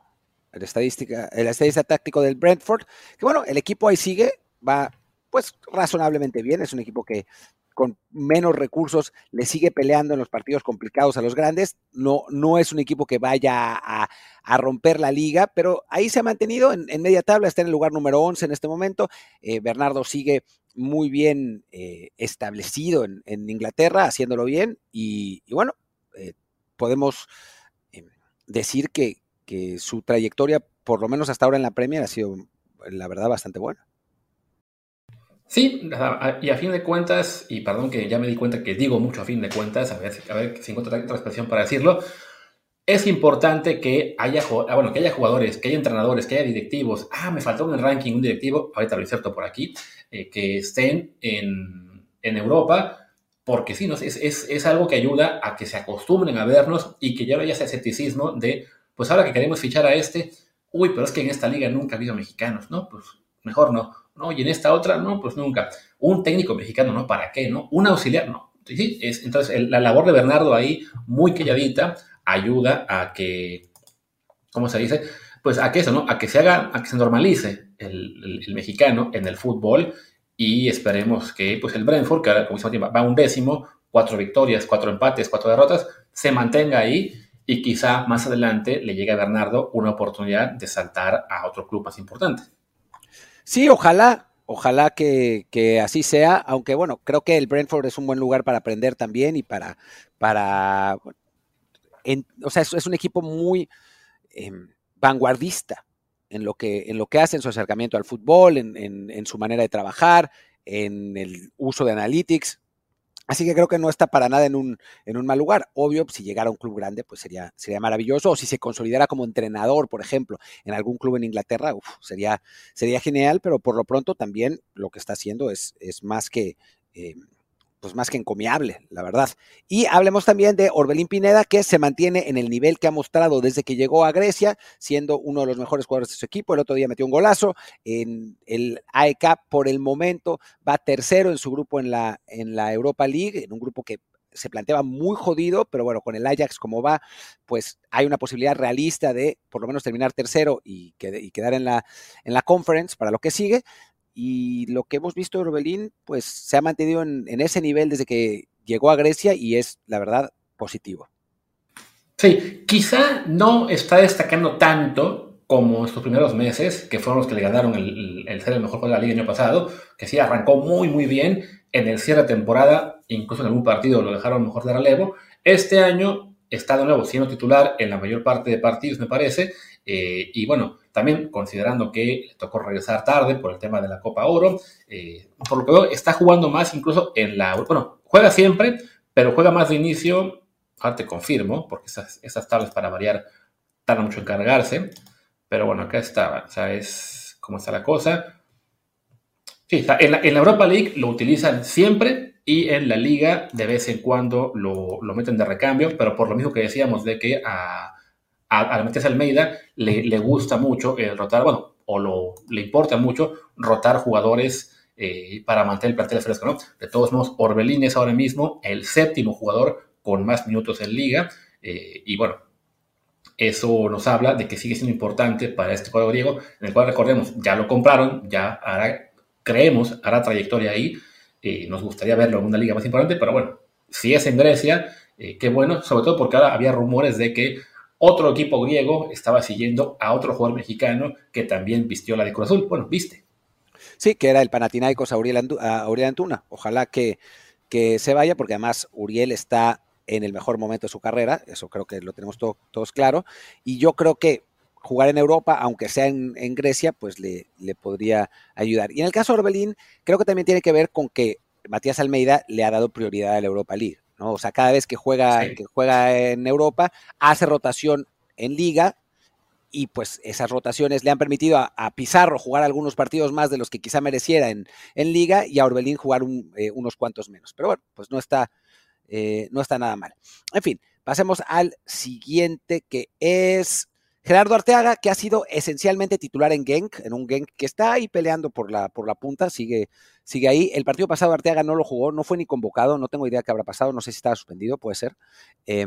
El estadística, el estadista táctico del Brentford, que bueno, el equipo ahí sigue, va pues razonablemente bien, es un equipo que con menos recursos le sigue peleando en los partidos complicados a los grandes, no, no es un equipo que vaya a, a romper la liga, pero ahí se ha mantenido en, media tabla, está en el lugar número 11 en este momento, Eh, Bernardo sigue muy bien eh, establecido en, en Inglaterra, haciéndolo bien, y, bueno, eh, podemos decir que, que su trayectoria, por lo menos hasta ahora en la Premier, ha sido, la verdad, bastante buena. Sí, y a fin de cuentas, y perdón que ya me di cuenta que digo mucho a fin de cuentas, a ver, a ver si encuentro otra expresión para decirlo, es importante que haya, ah, bueno, que haya jugadores, que haya entrenadores, que haya directivos. Ah, me faltó el ranking un directivo, ahorita lo inserto por aquí, eh, que estén en, en Europa, porque sí, ¿no? es, es, es algo que ayuda a que se acostumbren a vernos y que ya no haya ese escepticismo de, pues ahora que queremos fichar a este, uy, pero es que en esta liga nunca ha habido mexicanos, ¿no? Pues mejor no. No, y en esta otra, no, pues nunca. Un técnico mexicano, ¿no? ¿Para qué, no? Un auxiliar, no. Sí, es, entonces la labor de Bernardo ahí, muy calladita, ayuda a que, ¿cómo se dice? Pues a que eso, ¿no? A que se haga, a que se normalice el, mexicano en el fútbol y esperemos que, pues el Brentford, que ahora, como Martín, va un décimo, cuatro victorias, cuatro empates, cuatro derrotas, se mantenga ahí y quizá más adelante le llegue a Bernardo una oportunidad de saltar a otro club más importante. Sí, ojalá, Ojalá que, que, así sea, aunque bueno, creo que el Brentford es un buen lugar para aprender también y para, para en, o sea, es, un equipo muy eh, vanguardista en lo, que, en lo que hace, en su acercamiento al fútbol, en, en, en su manera de trabajar, en el uso de analytics. Así que creo que no está para nada en un, en un mal lugar. Obvio, si llegara a un club grande, pues sería, sería maravilloso. O si se consolidara como entrenador, por ejemplo, en algún club en Inglaterra, sería, sería genial, pero por lo pronto también lo que está haciendo es, es más que. Eh, pues más que encomiable, la verdad. Y hablemos también de Orbelín Pineda, que se mantiene en el nivel que ha mostrado desde que llegó a Grecia, siendo uno de los mejores jugadores de su equipo. El otro día metió un golazo. En el AEK, por el momento, va tercero en su grupo en la, en la Europa League, en un grupo que se planteaba muy jodido, pero bueno, con el Ajax como va, pues hay una posibilidad realista de por lo menos terminar tercero y, que, y quedar en la, en la conference para lo que sigue y lo que hemos visto de Orbelín, pues se ha mantenido en, en, ese nivel desde que llegó a Grecia y es, la verdad, positivo. Sí, quizá no está destacando tanto como estos primeros meses, que fueron los que le ganaron el, el ser el mejor jugador de la liga el año pasado, que sí arrancó muy, muy bien en el cierre de temporada, incluso en algún partido lo dejaron mejor de relevo. Este año está de nuevo siendo titular en la mayor parte de partidos, me parece, eh, y bueno, también considerando que le tocó regresar tarde por el tema de la Copa Oro, eh, por lo que veo, está jugando más incluso en la... Bueno, juega siempre, pero juega más de inicio, ahora te confirmo, porque esas, tablas para variar tardan mucho en cargarse, pero bueno, acá está, o sea, es como está la cosa. Sí, la, en la Europa League lo utilizan siempre y en la liga de vez en cuando lo, lo meten de recambio, pero por lo mismo que decíamos de que a a, a Almeida le, le, gusta mucho el rotar, bueno, o lo, le importa mucho rotar jugadores eh, para mantener el plantel fresco, ¿no? De todos modos, Orbelín es ahora mismo el séptimo jugador con más minutos en liga, eh, y bueno, eso nos habla de que sigue siendo importante para este cuadro griego, en el cual recordemos, ya lo compraron, ya hará, creemos, hará trayectoria ahí, eh, nos gustaría verlo en una liga más importante, pero bueno, si es en Grecia, eh, qué bueno, sobre todo porque ahora había rumores de que otro equipo griego estaba siguiendo a otro jugador mexicano que también vistió la de Cruz Azul. Bueno, viste. Sí, que era el Panathinaikos Auriel Antuna. Ojalá que, que, se vaya, porque además Uriel está en el mejor momento de su carrera, eso creo que lo tenemos todo, todos claro, y yo creo que jugar en Europa, aunque sea en, en Grecia, pues le, le, podría ayudar. Y en el caso de Orbelín, creo que también tiene que ver con que Matías Almeida le ha dado prioridad a la Europa League. ¿No? O sea, cada vez que juega, sí. que juega en Europa, hace rotación en liga y pues esas rotaciones le han permitido a, a, Pizarro jugar algunos partidos más de los que quizá mereciera en, en liga y a Orbelín jugar un, eh, unos cuantos menos. Pero bueno, pues no está, eh, no está nada mal. En fin, pasemos al siguiente que es Gerardo Arteaga, que ha sido esencialmente titular en Genk, en un Genk que está ahí peleando por la, por la punta, sigue, sigue ahí. El partido pasado Arteaga no lo jugó, no fue ni convocado, no tengo idea qué habrá pasado, no sé si estaba suspendido, puede ser. Eh,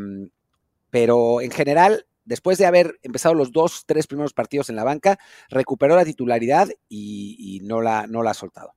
pero en general, después de haber empezado los dos, tres primeros partidos en la banca, recuperó la titularidad y, y no, la, no la ha soltado.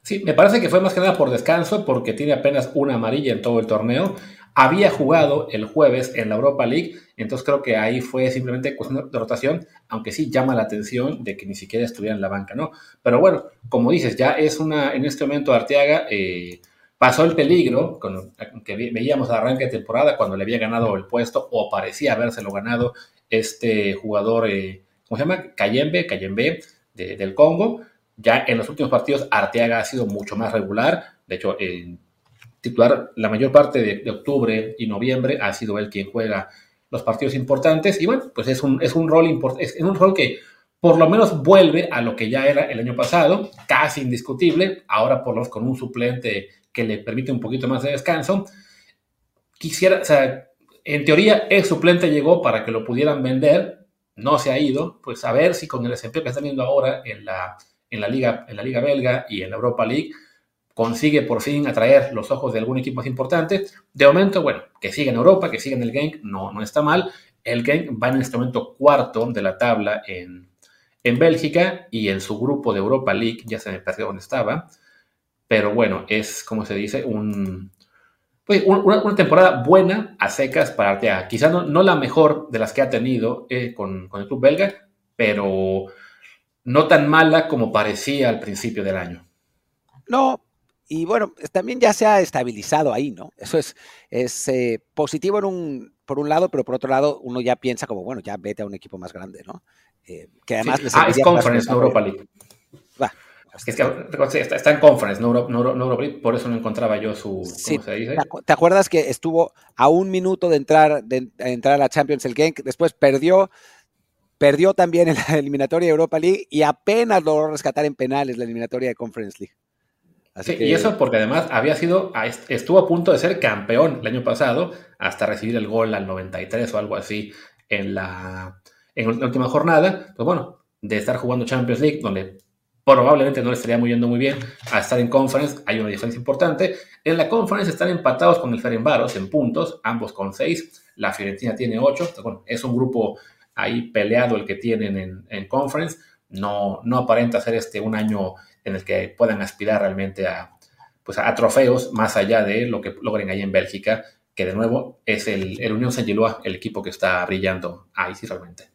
Sí, me parece que fue más que nada por descanso, porque tiene apenas una amarilla en todo el torneo. Había jugado el jueves en la Europa League, entonces creo que ahí fue simplemente cuestión de rotación, aunque sí llama la atención de que ni siquiera estuviera en la banca, ¿no? Pero bueno, como dices, ya es una, en este momento Arteaga eh, pasó el peligro con, que veíamos al arranque de temporada cuando le había ganado el puesto o parecía habérselo ganado este jugador, eh, ¿cómo se llama? Cayembe, Cayembe de, del Congo. Ya en los últimos partidos Arteaga ha sido mucho más regular, de hecho, eh, titular la mayor parte de, de, octubre y noviembre ha sido él quien juega los partidos importantes. Y bueno, pues es un, es un rol importante, es un rol que por lo menos vuelve a lo que ya era el año pasado, casi indiscutible, ahora por lo menos con un suplente que le permite un poquito más de descanso. Quisiera, o sea, en teoría el suplente llegó para que lo pudieran vender, no se ha ido, pues a ver si con el desempeño que están viendo ahora en la, en la, liga, en la liga belga y en la Europa League, consigue por fin atraer los ojos de algún equipo más importante. De momento, bueno, que siga en Europa, que siga en el Genk, no, no está mal. El Genk va en este momento cuarto de la tabla en, en Bélgica y en su grupo de Europa League, ya se me perdió dónde estaba, pero bueno, es como se dice, un, pues, una, temporada buena a secas para Arteaga. Quizá no, no, la mejor de las que ha tenido eh, con, con, el club belga, pero no tan mala como parecía al principio del año. No, y bueno, también ya se ha estabilizado ahí, ¿no? Eso es, es eh, positivo en un, por un lado, pero por otro lado uno ya piensa como, bueno, ya vete a un equipo más grande, ¿no? Eh, que además... Sí. Ah, es Conference, no Europa League. Va. Es que está en Conference, no, Europa League, por eso no encontraba yo su... ¿cómo se dice? ¿Te acuerdas que estuvo a un minuto de entrar, de, entrar a la Champions el Genk? Después perdió, perdió también en la [laughs] eliminatoria de Europa League y apenas logró rescatar en penales la eliminatoria de Conference League. Sí, Y eso porque además había sido, estuvo a punto de ser campeón el año pasado hasta recibir el gol al 93 o algo así en la, en la última jornada. Pues bueno, de estar jugando Champions League, donde probablemente no le estaría muy yendo muy bien, a estar en Conference hay una diferencia importante. En la Conference están empatados con el Ferenbaros en puntos, ambos con 6. La Fiorentina tiene 8. Bueno, es un grupo ahí peleado el que tienen en, en Conference. No, no aparenta ser este un año en el que puedan aspirar realmente a, pues a, trofeos más allá de lo que logren ahí en Bélgica, que de nuevo es el, el Unión Saint-Gilloise el equipo que está brillando ahí sí realmente.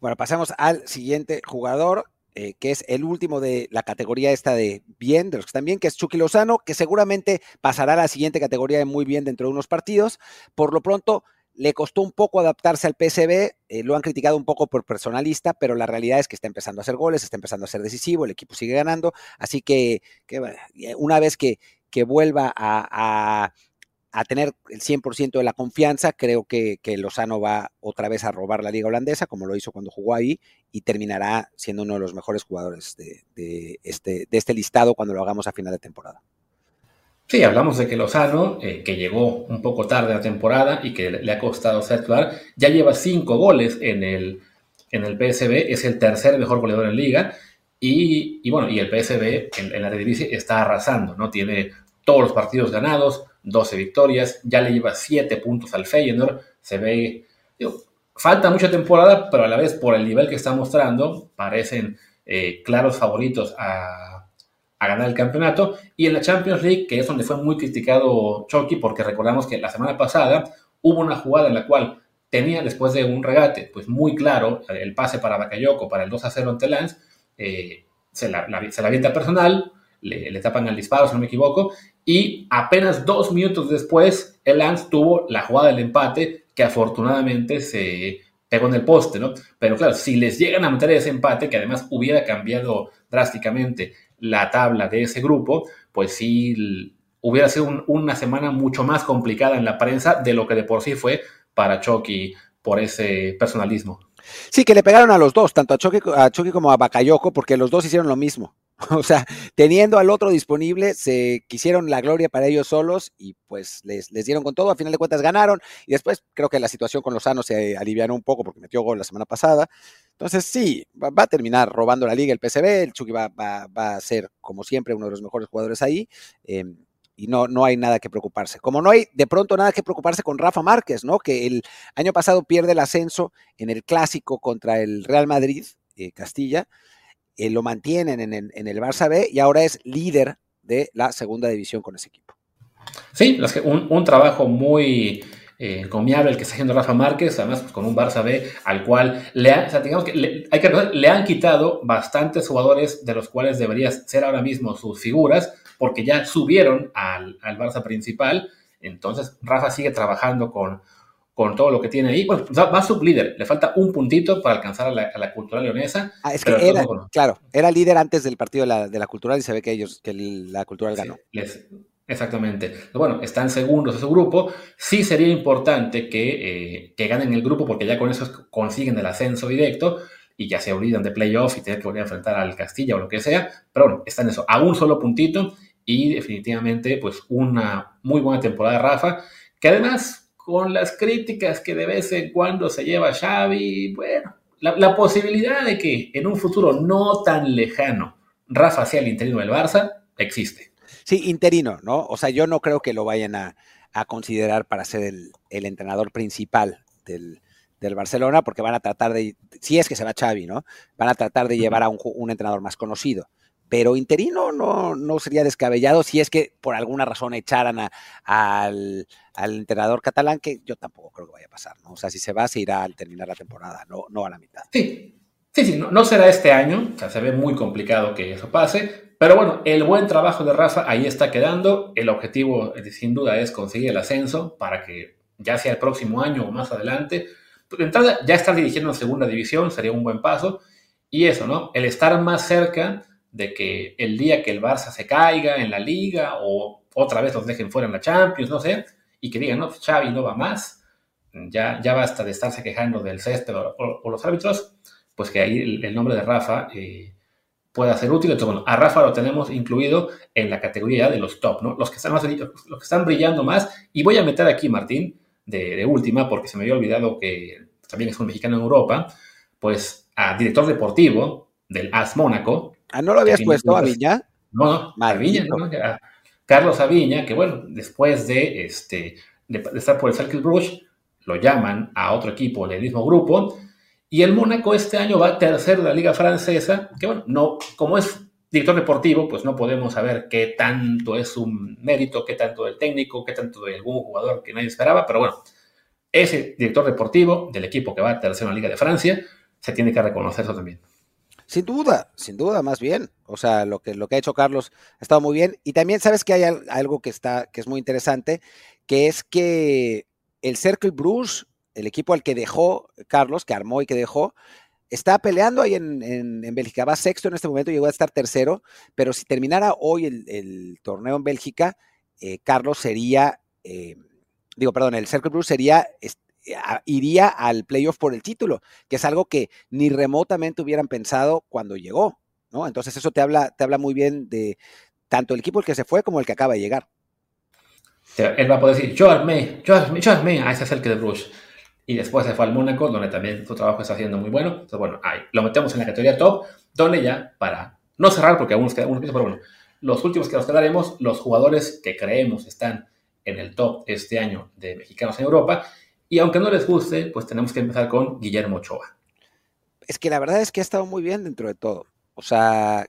Bueno, pasamos al siguiente jugador, eh, que es el último de la categoría esta de bien, de los que están bien, que es Chucky Lozano, que seguramente pasará a la siguiente categoría de muy bien dentro de unos partidos. Por lo pronto, le costó un poco adaptarse al PSB, eh, lo han criticado un poco por personalista, pero la realidad es que está empezando a hacer goles, está empezando a ser decisivo, el equipo sigue ganando, así que, eh, una vez que, que vuelva a, a, tener el 100% de la confianza, creo que, Lozano va otra vez a robar la liga holandesa, como lo hizo cuando jugó ahí, y terminará siendo uno de los mejores jugadores de este, de este listado cuando lo hagamos a final de temporada. Sí, hablamos de que Lozano, eh, que llegó un poco tarde a la temporada y que le ha costado ser titular, ya lleva cinco goles en el, en el PSB, es el tercer mejor goleador en liga. Y, bueno, y el PSB en, la Eredivisie está arrasando, ¿no? Tiene todos los partidos ganados, 12 victorias, ya le lleva 7 puntos al Feyenoord, se ve, falta mucha temporada, pero a la vez por el nivel que está mostrando, parecen eh, claros favoritos a, a ganar el campeonato. Y en la Champions League, que es donde fue muy criticado Chucky, porque recordamos que la semana pasada hubo una jugada en la cual tenía después de un regate, pues muy claro, el pase para Bakayoko para el 2 a 0 ante Lance, eh, se, la, la personal, le, tapan el disparo, si no me equivoco, y apenas dos minutos después, el Lance tuvo la jugada del empate que afortunadamente se pegó en el poste, ¿no? Pero claro, si les llegan a meter ese empate, que además hubiera cambiado drásticamente la tabla de ese grupo, pues sí hubiera sido una semana mucho más complicada en la prensa de lo que de por sí fue para Chucky por ese personalismo. Sí, que le pegaron a los dos, tanto a Chucky, como a Bakayoko, porque los dos hicieron lo mismo. [laughs] O sea, teniendo al otro disponible, se quisieron la gloria para ellos solos y pues les, les dieron con todo. A final de cuentas ganaron y después creo que la situación con Lozano se aliviaron un poco porque metió gol la semana pasada. Entonces sí, va, a terminar robando la liga el PSV. El Chucky va, a ser, como siempre, uno de los mejores jugadores ahí. Em, y no, no hay nada que preocuparse. Como no hay de pronto nada que preocuparse con Rafa Márquez, ¿no? Que el año pasado pierde el ascenso en el clásico contra el Real Madrid, eh, Castilla, eh, lo mantienen en el, Barça B y ahora es líder de la segunda división con ese equipo. Sí, un trabajo muy eh, encomiable el que está haciendo Rafa Márquez, además pues, con un Barça B al cual le, digamos que le, hay que le han quitado bastantes jugadores de los cuales deberían ser ahora mismo sus figuras, porque ya subieron al, al Barça principal. Entonces Rafa sigue trabajando con, con todo lo que tiene ahí. Bueno, va, a líder, le falta un puntito para alcanzar a la, cultural leonesa. Ah, es que era, claro, era líder antes del partido de la, de la cultural y se ve que ellos, que la cultural ganó. Exactamente. Bueno, están segundos de su grupo. Sí sería importante que, eh, que ganen el grupo porque ya con eso consiguen el ascenso directo y ya se olvidan de playoff y tener que volver a enfrentar al Castilla o lo que sea. Pero bueno, están eso, a un solo puntito y definitivamente pues una muy buena temporada de Rafa, que además con las críticas que de vez en cuando se lleva Xavi, bueno, la, posibilidad de que en un futuro no tan lejano Rafa sea el interino del Barça existe. Sí, interino, ¿no? O sea, yo no creo que lo vayan a, considerar para ser el, entrenador principal del, Barcelona, porque van a tratar de, si es que se va Xavi, ¿no? Van a tratar de llevar a un entrenador más conocido pero interino no, no sería descabellado si es que por alguna razón echaran al, entrenador catalán, que yo tampoco creo que vaya a pasar, ¿no? O sea, si se va, se irá al terminar la temporada, no, no a la mitad. Sí, Sí, sí, no, será este año, o sea, se ve muy complicado que eso pase, pero bueno, el buen trabajo de Rafa ahí está quedando. El objetivo, eh, sin duda, es conseguir el ascenso para que ya sea el próximo año o más adelante. Pues, de entrada, ya estar dirigiendo en segunda división sería un buen paso. Y eso, ¿no? El estar más cerca de que el día que el Barça se caiga en la liga o otra vez los dejen fuera en la Champions, no sé, y que digan, no, Xavi no va más, ya, ya basta de estarse quejando del césped o, los árbitros, pues que ahí el, nombre de Rafa eh, pueda ser útil. Entonces, bueno, a Rafa lo tenemos incluido en la categoría de los top, ¿no? Los que están, más, los que están brillando más. Y voy a meter aquí, Martín, de, de última, porque se me había olvidado que también es un mexicano en Europa, pues a director deportivo del AS Mónaco. Ah, ¿no lo habías puesto a Viña? No, no, a Viña, ¿no? Carlos Aviña, que bueno, después de, este, de, estar por el Cercle Bruges, lo llaman a otro equipo del mismo grupo, y el Mónaco este año va tercero de la Liga Francesa, que bueno, no, como es director deportivo, pues no podemos saber qué tanto es un mérito, qué tanto del técnico, qué tanto de algún jugador que nadie esperaba, pero bueno, ese director deportivo del equipo que va tercero en la Liga de Francia, se tiene que reconocer eso también. Sin duda, sin duda, más bien. O sea, lo que, lo que ha hecho Carlos ha estado muy bien. Y también sabes que hay algo que está, que es muy interesante, que es que el Cercle Bruges, el equipo al que dejó Carlos, que armó y que dejó, está peleando ahí en, Bélgica. Va sexto en este momento, llegó a estar tercero, pero si terminara hoy el, torneo en Bélgica, eh, Carlos sería, eh, digo, perdón, el Cercle Bruges sería iría al playoff por el título, que es algo que ni remotamente hubieran pensado cuando llegó. Entonces eso te habla, te habla muy bien de tanto el equipo el que se fue como el que acaba de llegar. Él va a poder decir, yo armé, yo armé, yo armé a ese de Bruce. Y después se fue al Mónaco, donde también su trabajo está haciendo muy bueno. Entonces, bueno, ahí lo metemos en la categoría top, donde ya, para no cerrar, porque aún nos queda unos pero bueno, los últimos que nos quedaremos, los jugadores que creemos están en el top este año de mexicanos en Europa, y aunque no les guste, pues tenemos que empezar con Guillermo Ochoa. Es que la verdad es que ha estado muy bien dentro de todo. O sea,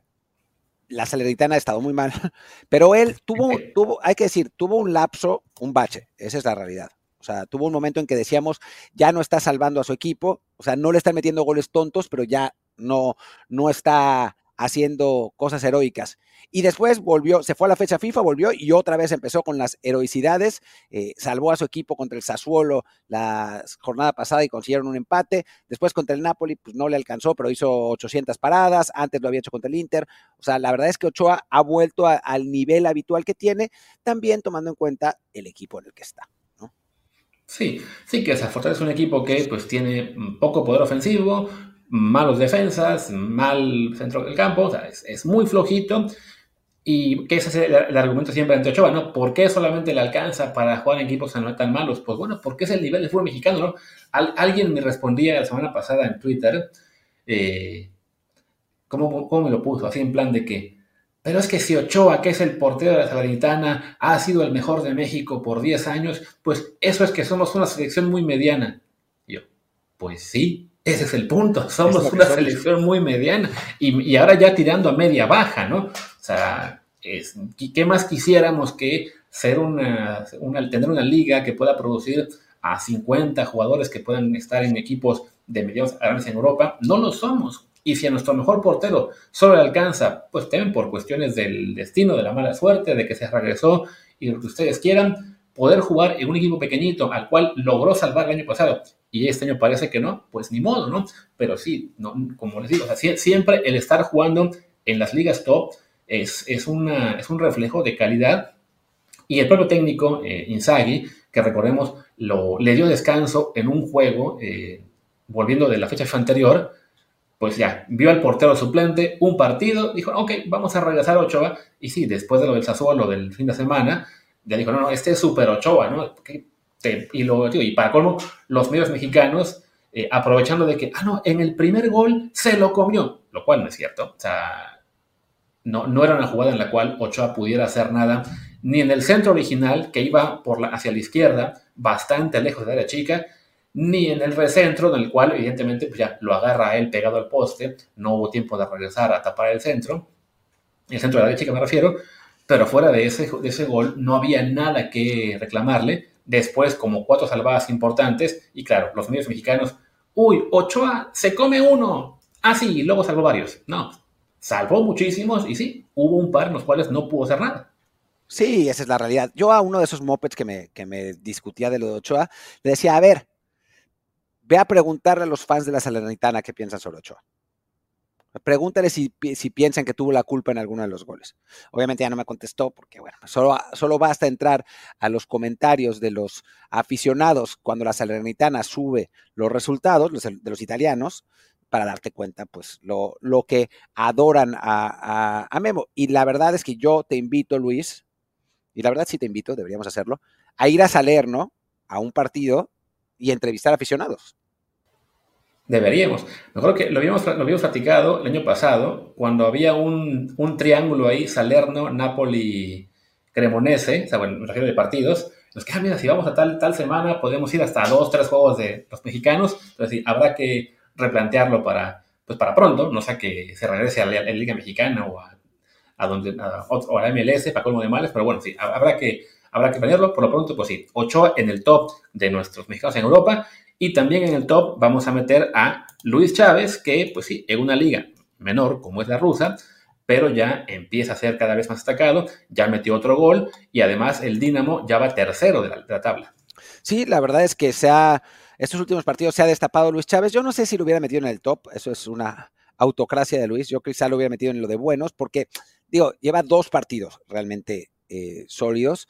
la Salernitana ha estado muy mal, [laughs] pero él tuvo, tuvo, hay que decir, tuvo un lapso, un bache, esa es la realidad. O sea, tuvo un momento en que decíamos, ya no está salvando a su equipo, o sea, no le están metiendo goles tontos, pero ya no, no está haciendo cosas heroicas. Y después volvió, se fue a la fecha FIFA, volvió y otra vez empezó con las heroicidades, eh, salvó a su equipo contra el Sassuolo la jornada pasada y consiguieron un empate. Después contra el Napoli, pues no le alcanzó, pero hizo 800 paradas, antes lo había hecho contra el Inter. O sea, la verdad es que Ochoa ha vuelto al nivel habitual que tiene, también tomando en cuenta el equipo en el que está. Sí, sí que Fortaleza es un equipo que pues tiene poco poder ofensivo, malos defensas, mal centro del campo, o sea, es, muy flojito. Y que ese es el, argumento siempre ante Ochoa, ¿no? ¿Por qué solamente le alcanza para jugar en equipos tan, tan malos? Pues bueno, porque es el nivel del fútbol mexicano, ¿no? alguien me respondía la semana pasada en Twitter, eh, ¿cómo, ¿cómo, me lo puso? Así en plan de que, pero es que si Ochoa, que es el portero de la Salernitana, ha sido el mejor de México por 10 años, pues eso es que somos una selección muy mediana. Y yo, pues sí, ese es el punto. Somos una selección muy mediana y, ahora ya tirando a media baja, ¿no? O sea, ¿qué más quisiéramos que ser una, tener una liga que pueda producir a 50 jugadores que puedan estar en equipos de medianos grandes en Europa? No lo somos. Y si a nuestro mejor portero solo le alcanza, pues también por cuestiones del destino, de la mala suerte, de que se regresó y lo que ustedes quieran, poder jugar en un equipo pequeñito al cual logró salvar el año pasado y este año parece que no, pues ni modo, ¿no? Pero sí, no, como les digo, siempre el estar jugando en las ligas top es, es, una, es un reflejo de calidad y el propio técnico, eh, que recordemos, lo, le dio descanso en un juego, eh, volviendo de la fecha anterior, pues ya, vio al portero suplente, un partido, dijo, ok, vamos a regresar a Ochoa, y sí, después de lo del Sassuolo del fin de semana, ya dijo, no, no, este es super Ochoa, ¿no? y, lo, y para colmo, los medios mexicanos, eh, aprovechando de que, ah, no, en el primer gol se lo comió, lo cual no es cierto. O sea, no, no era una jugada en la cual Ochoa pudiera hacer nada, ni en el centro original, que iba por la, hacia la izquierda, bastante lejos de la chica, ni en el recentro, en el cual evidentemente pues ya lo agarra él pegado al poste, no hubo tiempo de regresar a tapar el centro, el centro de la chica me refiero, pero fuera de ese, de ese gol no había nada que reclamarle, después como cuatro salvadas importantes, y claro, los medios mexicanos, uy, Ochoa se come uno, ah, sí, luego salvó varios. No, salvó muchísimos y sí, hubo un par en los cuales no pudo hacer nada. Sí, esa es la realidad. Yo a uno de esos mopeds que me, que me discutía de lo de Ochoa, le decía, a ver, ve a preguntarle a los fans de la Salernitana qué piensan sobre Ochoa. Pregúntale si, si, piensan que tuvo la culpa en alguno de los goles. Obviamente ya no me contestó porque, bueno, solo, solo basta entrar a los comentarios de los aficionados cuando la Salernitana sube los resultados de los italianos para darte cuenta, pues, lo, lo que adoran a, a, Memo. Y la verdad es que yo te invito, Luis, y la verdad sí te invito, deberíamos hacerlo, a ir a Salerno a un partido y entrevistar aficionados. Deberíamos. Mejor que lo habíamos, lo habíamos platicado el año pasado, cuando había un, un triángulo ahí, Salerno, Napoli, Cremonese, o sea, bueno, me refiero de partidos, los que, ah, mira, si vamos a tal, tal semana, podemos ir hasta dos, tres juegos de los mexicanos, entonces habrá que replantearlo para, pues para pronto, no sea que se regrese a la, Liga Mexicana o a, donde, a, o a la MLS para colmo de males, pero bueno, sí, habrá que, habrá que planearlo. Por lo pronto, pues sí, Ochoa en el top de nuestros mexicanos en Europa y también en el top vamos a meter a Luis Chávez, que pues sí, en una liga menor como es la rusa, pero ya empieza a ser cada vez más destacado, ya metió otro gol y además el Dinamo ya va tercero de la, tabla. Sí, la verdad es que se ha estos últimos partidos se ha destapado Luis Chávez. Yo no sé si lo hubiera metido en el top, eso es una autocracia de Luis. Yo quizá lo hubiera metido en lo de buenos, porque, digo, lleva dos partidos realmente eh, sólidos,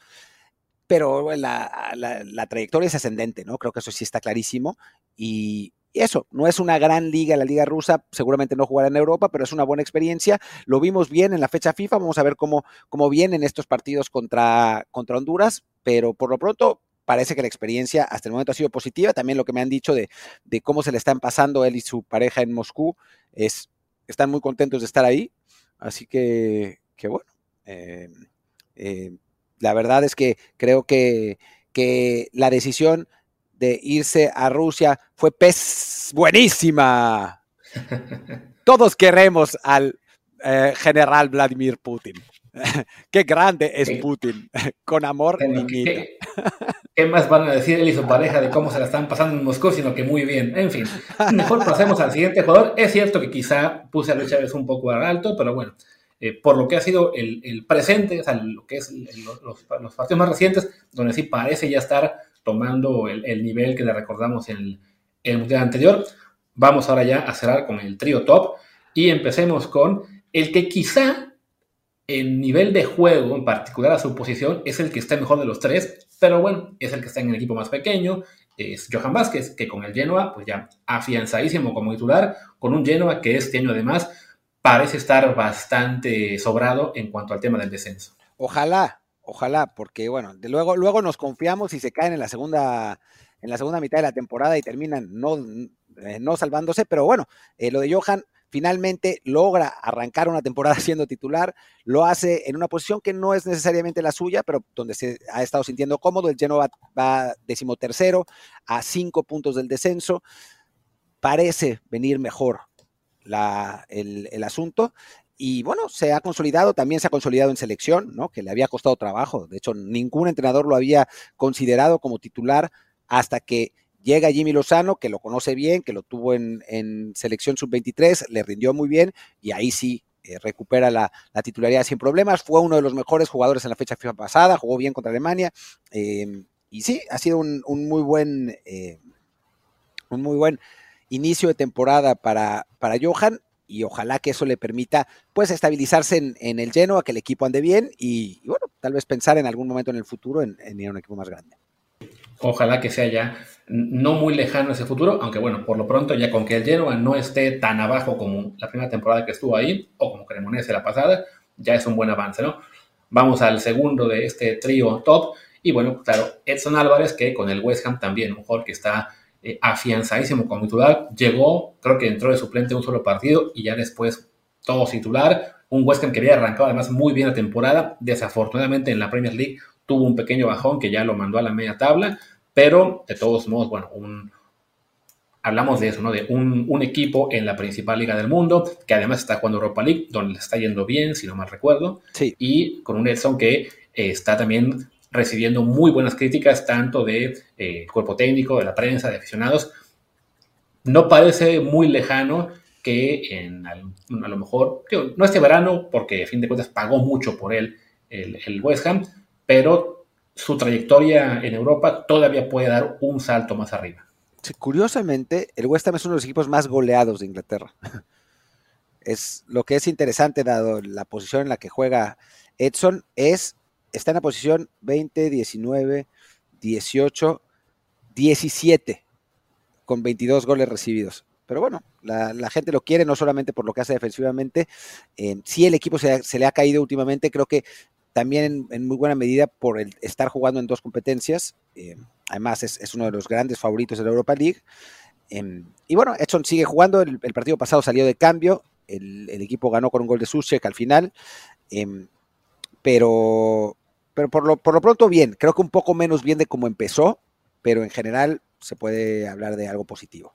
pero la, la, trayectoria es ascendente, ¿no? Creo que eso sí está clarísimo. Y, eso, no es una gran liga la liga rusa, seguramente no jugará en Europa, pero es una buena experiencia. Lo vimos bien en la fecha FIFA, vamos a ver cómo, cómo vienen estos partidos contra, contra Honduras, pero por lo pronto parece que la experiencia hasta el momento ha sido positiva. También lo que me han dicho de, cómo se le están pasando él y su pareja en Moscú es, están muy contentos de estar ahí. Así que, que bueno, eh, eh, la verdad es que creo que, que la decisión de irse a Rusia fue pez buenísima. [laughs] Todos queremos al eh, general Vladimir Putin. [laughs] Qué grande es Putin, [laughs] con amor y ¿Qué, ¿Qué más van a decir él y su pareja de cómo se la están pasando en Moscú? Sino que muy bien. En fin, mejor pasemos al siguiente jugador. Es cierto que quizá puse a Luis Chávez un poco alto, pero bueno, eh, por lo que ha sido el, presente, o sea, lo que es los, partidos más recientes, donde sí parece ya estar tomando el, nivel que le recordamos en el, el mundial anterior. Vamos ahora ya a cerrar con el trío top y empecemos con el que quizá en nivel de juego, en particular a su posición, es el que está mejor de los tres, pero bueno, es el que está en el equipo más pequeño, es Johan Vázquez, que con el Genoa, pues ya afianzadísimo como titular, con un Genoa que este año además parece estar bastante sobrado en cuanto al tema del descenso. Ojalá, ojalá, porque bueno, de luego, luego nos confiamos y se caen en la segunda, en la segunda mitad de la temporada y terminan no, eh, no salvándose, pero bueno, eh, lo de Johan finalmente logra arrancar una temporada [laughs] siendo titular, lo hace en una posición que no es necesariamente la suya, pero donde se ha estado sintiendo cómodo. El Genoa va, decimotercero a cinco puntos del descenso. Parece venir mejor el, asunto. Y bueno, se ha consolidado, también se ha consolidado en selección, ¿no? Que le había costado trabajo. De hecho, ningún entrenador lo había considerado como titular hasta que Llega Jimmy Lozano, que lo conoce bien, que lo tuvo en, selección sub-23, le rindió muy bien y ahí sí eh, recupera la, titularidad sin problemas. Fue uno de los mejores jugadores en la fecha FIFA pasada, jugó bien contra Alemania. Em, y sí, ha sido un, muy buen eh, un muy buen inicio de temporada para, para Johan y ojalá que eso le permita pues estabilizarse en, en el a que el equipo ande bien y, bueno, tal vez pensar en algún momento en el futuro en ir a un equipo más grande. Ojalá que sea ya no muy lejano ese futuro, aunque bueno, por lo pronto ya con que el Genoa no esté tan abajo como la primera temporada que estuvo ahí, o como Cremonese la pasada, ya es un buen avance, ¿no? Vamos al segundo de este trío top, y bueno, claro, Edson Álvarez, que con el West Ham también, un jugador que está eh, afianzadísimo como titular, llegó, creo que entró de suplente un solo partido, y ya después todo titular, un West Ham que había arrancado además muy bien la temporada, desafortunadamente en la Premier League tuvo un pequeño bajón que ya lo mandó a la media tabla, pero de todos modos, bueno, hablamos de eso, ¿no? De un, equipo en la principal liga del mundo, que además está jugando Europa League, donde le está yendo bien, si no mal recuerdo, sí. y con un Edson que eh, está también recibiendo muy buenas críticas, tanto de eh, cuerpo técnico, de la prensa, de aficionados. No parece muy lejano que en, a lo mejor, no este verano, porque a fin de cuentas pagó mucho por él el, el West Ham, pero su trayectoria en Europa todavía puede dar un salto más arriba. Curiosamente, el West Ham es uno de los equipos más goleados de Inglaterra. Es lo que es interesante, dado la posición en la que juega Edson, es está en la posición 20, 19, 18, 17, con 22 goles recibidos. Pero bueno, la, gente lo quiere no solamente por lo que hace defensivamente, eh, sí el equipo se, le ha caído últimamente, creo que también en, muy buena medida por el estar jugando en dos competencias. Eh, además, es, uno de los grandes favoritos de la Europa League. Eh, y bueno, Edson sigue jugando. El, partido pasado salió de cambio. El, equipo ganó con un gol de Suchek al final. Eh, pero pero por lo, por lo pronto bien. Creo que un poco menos bien de cómo empezó, pero en general se puede hablar de algo positivo.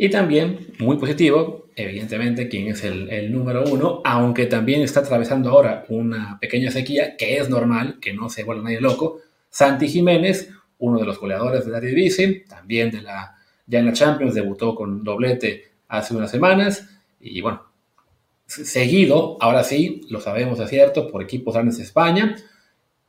Y también, muy positivo, evidentemente, quien es el, el, número uno, aunque también está atravesando ahora una pequeña sequía, que es normal, que no se vuelva nadie loco, Santi Jiménez, uno de los goleadores de la Eredivisie, también de la, ya Champions, debutó con doblete hace unas semanas, y bueno, seguido, ahora sí, lo sabemos de cierto, por equipos grandes de España,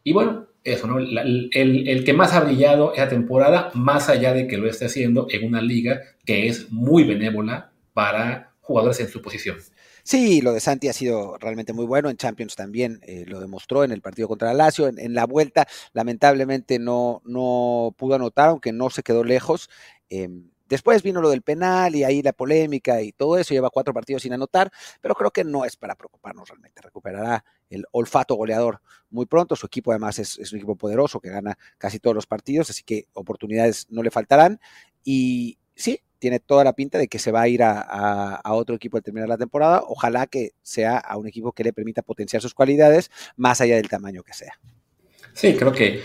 y bueno, eso, ¿no? El, el, que más ha brillado esa temporada, más allá de que lo esté haciendo en una liga que es muy benévola para jugadores en su posición. Sí, lo de Santi ha sido realmente muy bueno. En Champions también eh, lo demostró en el partido contra Lazio. En, la vuelta, lamentablemente, no, no pudo anotar, aunque no se quedó lejos. Eh, Después vino lo del penal y ahí la polémica y todo eso, lleva cuatro partidos sin anotar, pero creo que no es para preocuparnos realmente. Recuperará el olfato goleador muy pronto. Su equipo además es, un equipo poderoso que gana casi todos los partidos, así que oportunidades no le faltarán. Y sí, tiene toda la pinta de que se va a ir a, a, otro equipo al terminar la temporada. Ojalá que sea a un equipo que le permita potenciar sus cualidades más allá del tamaño que sea. Sí, creo que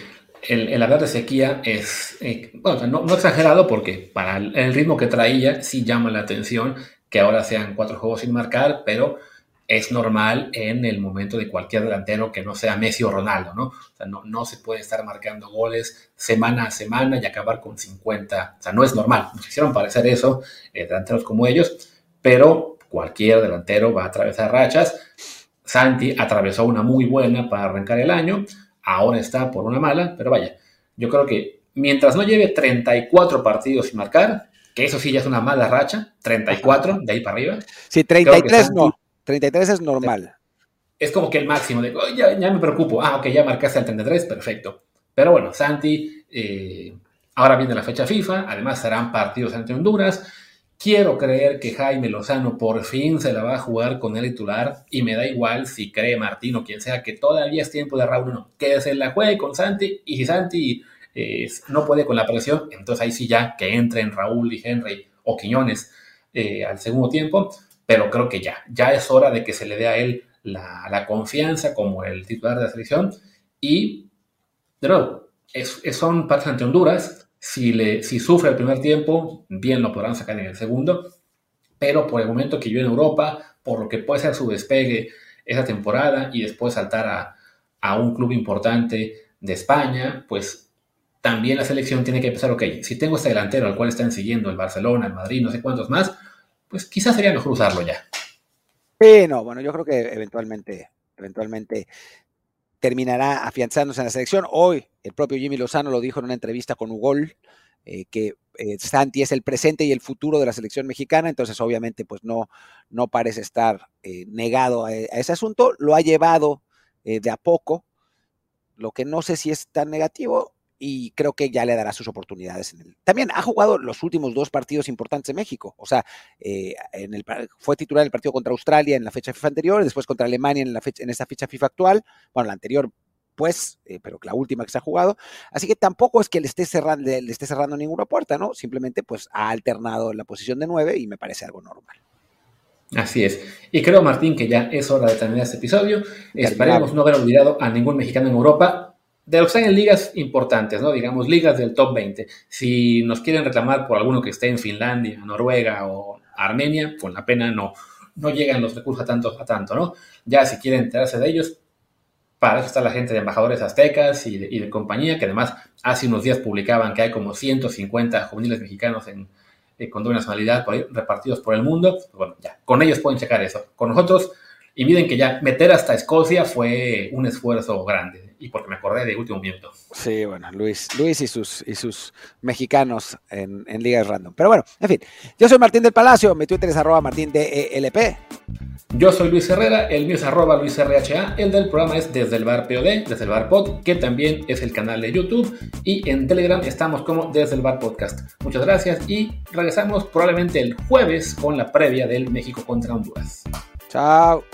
el, el, hablar de sequía es, eh, bueno, no, no, exagerado porque para el, el, ritmo que traía sí llama la atención que ahora sean cuatro juegos sin marcar, pero es normal en el momento de cualquier delantero que no sea Messi o Ronaldo, ¿no? O sea, no, no se puede estar marcando goles semana a semana y acabar con 50, o sea, no es normal, nos hicieron parecer eso eh, delanteros como ellos, pero cualquier delantero va a atravesar rachas. Santi atravesó una muy buena para arrancar el año, ahora está por una mala, pero vaya, yo creo que mientras no lleve 34 partidos sin marcar, que eso sí ya es una mala racha, 34 de ahí para arriba. Sí, 33 Santi, no, 33 es normal. Es como que el máximo de, oh, ya, ya, me preocupo, ah, ok, ya marcaste el 33, perfecto. Pero bueno, Santi, eh, ahora viene la fecha FIFA, además serán partidos ante Honduras. Quiero creer que Jaime Lozano por fin se la va a jugar con el titular y me da igual si cree Martín o quien sea que todavía es tiempo de Raúl no, que se la juegue con Santi y si Santi no puede con la presión, entonces ahí sí ya que entren Raúl y Henry o Quiñones eh, al segundo tiempo, pero creo que ya, ya es hora de que se le dé a él la, confianza como el titular de la selección y de nuevo, es, son partidos ante Honduras, si, le, si sufre el primer tiempo, bien lo podrán sacar en el segundo, pero por el momento que yo en Europa, por lo que puede ser su despegue esa temporada y después saltar a, a un club importante de España, pues también la selección tiene que pensar, ok, si tengo este delantero al cual están siguiendo el Barcelona, el Madrid, no sé cuántos más, pues quizás sería mejor usarlo ya. Sí, no, bueno, yo creo que eventualmente, eventualmente terminará afianzándose en la selección. Hoy el propio Jimmy Lozano lo dijo en una entrevista con Ugol, eh, que eh, Santi es el presente y el futuro de la selección mexicana, entonces obviamente pues no, no parece estar eh, negado a, ese asunto, lo ha llevado de a poco, lo que no sé si es tan negativo y creo que ya le dará sus oportunidades. En el... También ha jugado los últimos dos partidos importantes en México, o sea, eh, en el, fue titular en el partido contra Australia en la fecha FIFA anterior, después contra Alemania en, la fecha, en esta fecha FIFA actual, bueno, la anterior pues, eh, pero la última que se ha jugado. Así que tampoco es que le esté cerrando, le, le esté cerrando ninguna puerta, ¿no? Simplemente pues ha alternado la posición de nueve y me parece algo normal. Así es. Y creo, Martín, que ya es hora de terminar este episodio. Esperemos no haber olvidado a ningún mexicano en Europa de los que están en ligas importantes, ¿no? Digamos, ligas del top 20. Si nos quieren reclamar por alguno que esté en Finlandia, Noruega o Armenia, con la pena no, no llegan los recursos a tanto, a tanto, ¿no? Ya si quieren enterarse de ellos, para eso está la gente de embajadores aztecas y de, y de compañía, que además hace unos días publicaban que hay como 150 juveniles mexicanos en, eh, con doble nacionalidad por ahí repartidos por el mundo. Pues bueno, ya, con ellos pueden checar eso. Con nosotros, y miren que ya meter hasta Escocia fue un esfuerzo grande. Y porque me acordé de último minuto. Sí, bueno, Luis, Luis y sus, y sus mexicanos en, en ligas random. Pero bueno, en fin, yo soy Martín del Palacio, mi Twitter es arroba martín DELP. Yo soy Luis Herrera, el mío es arroba LuisRHA, el del programa es Desde el Bar POD, Desde el Bar Pod, que también es el canal de YouTube, y en Telegram estamos como Desde el Bar Podcast. Muchas gracias y regresamos probablemente el jueves con la previa del México contra Honduras. Chao.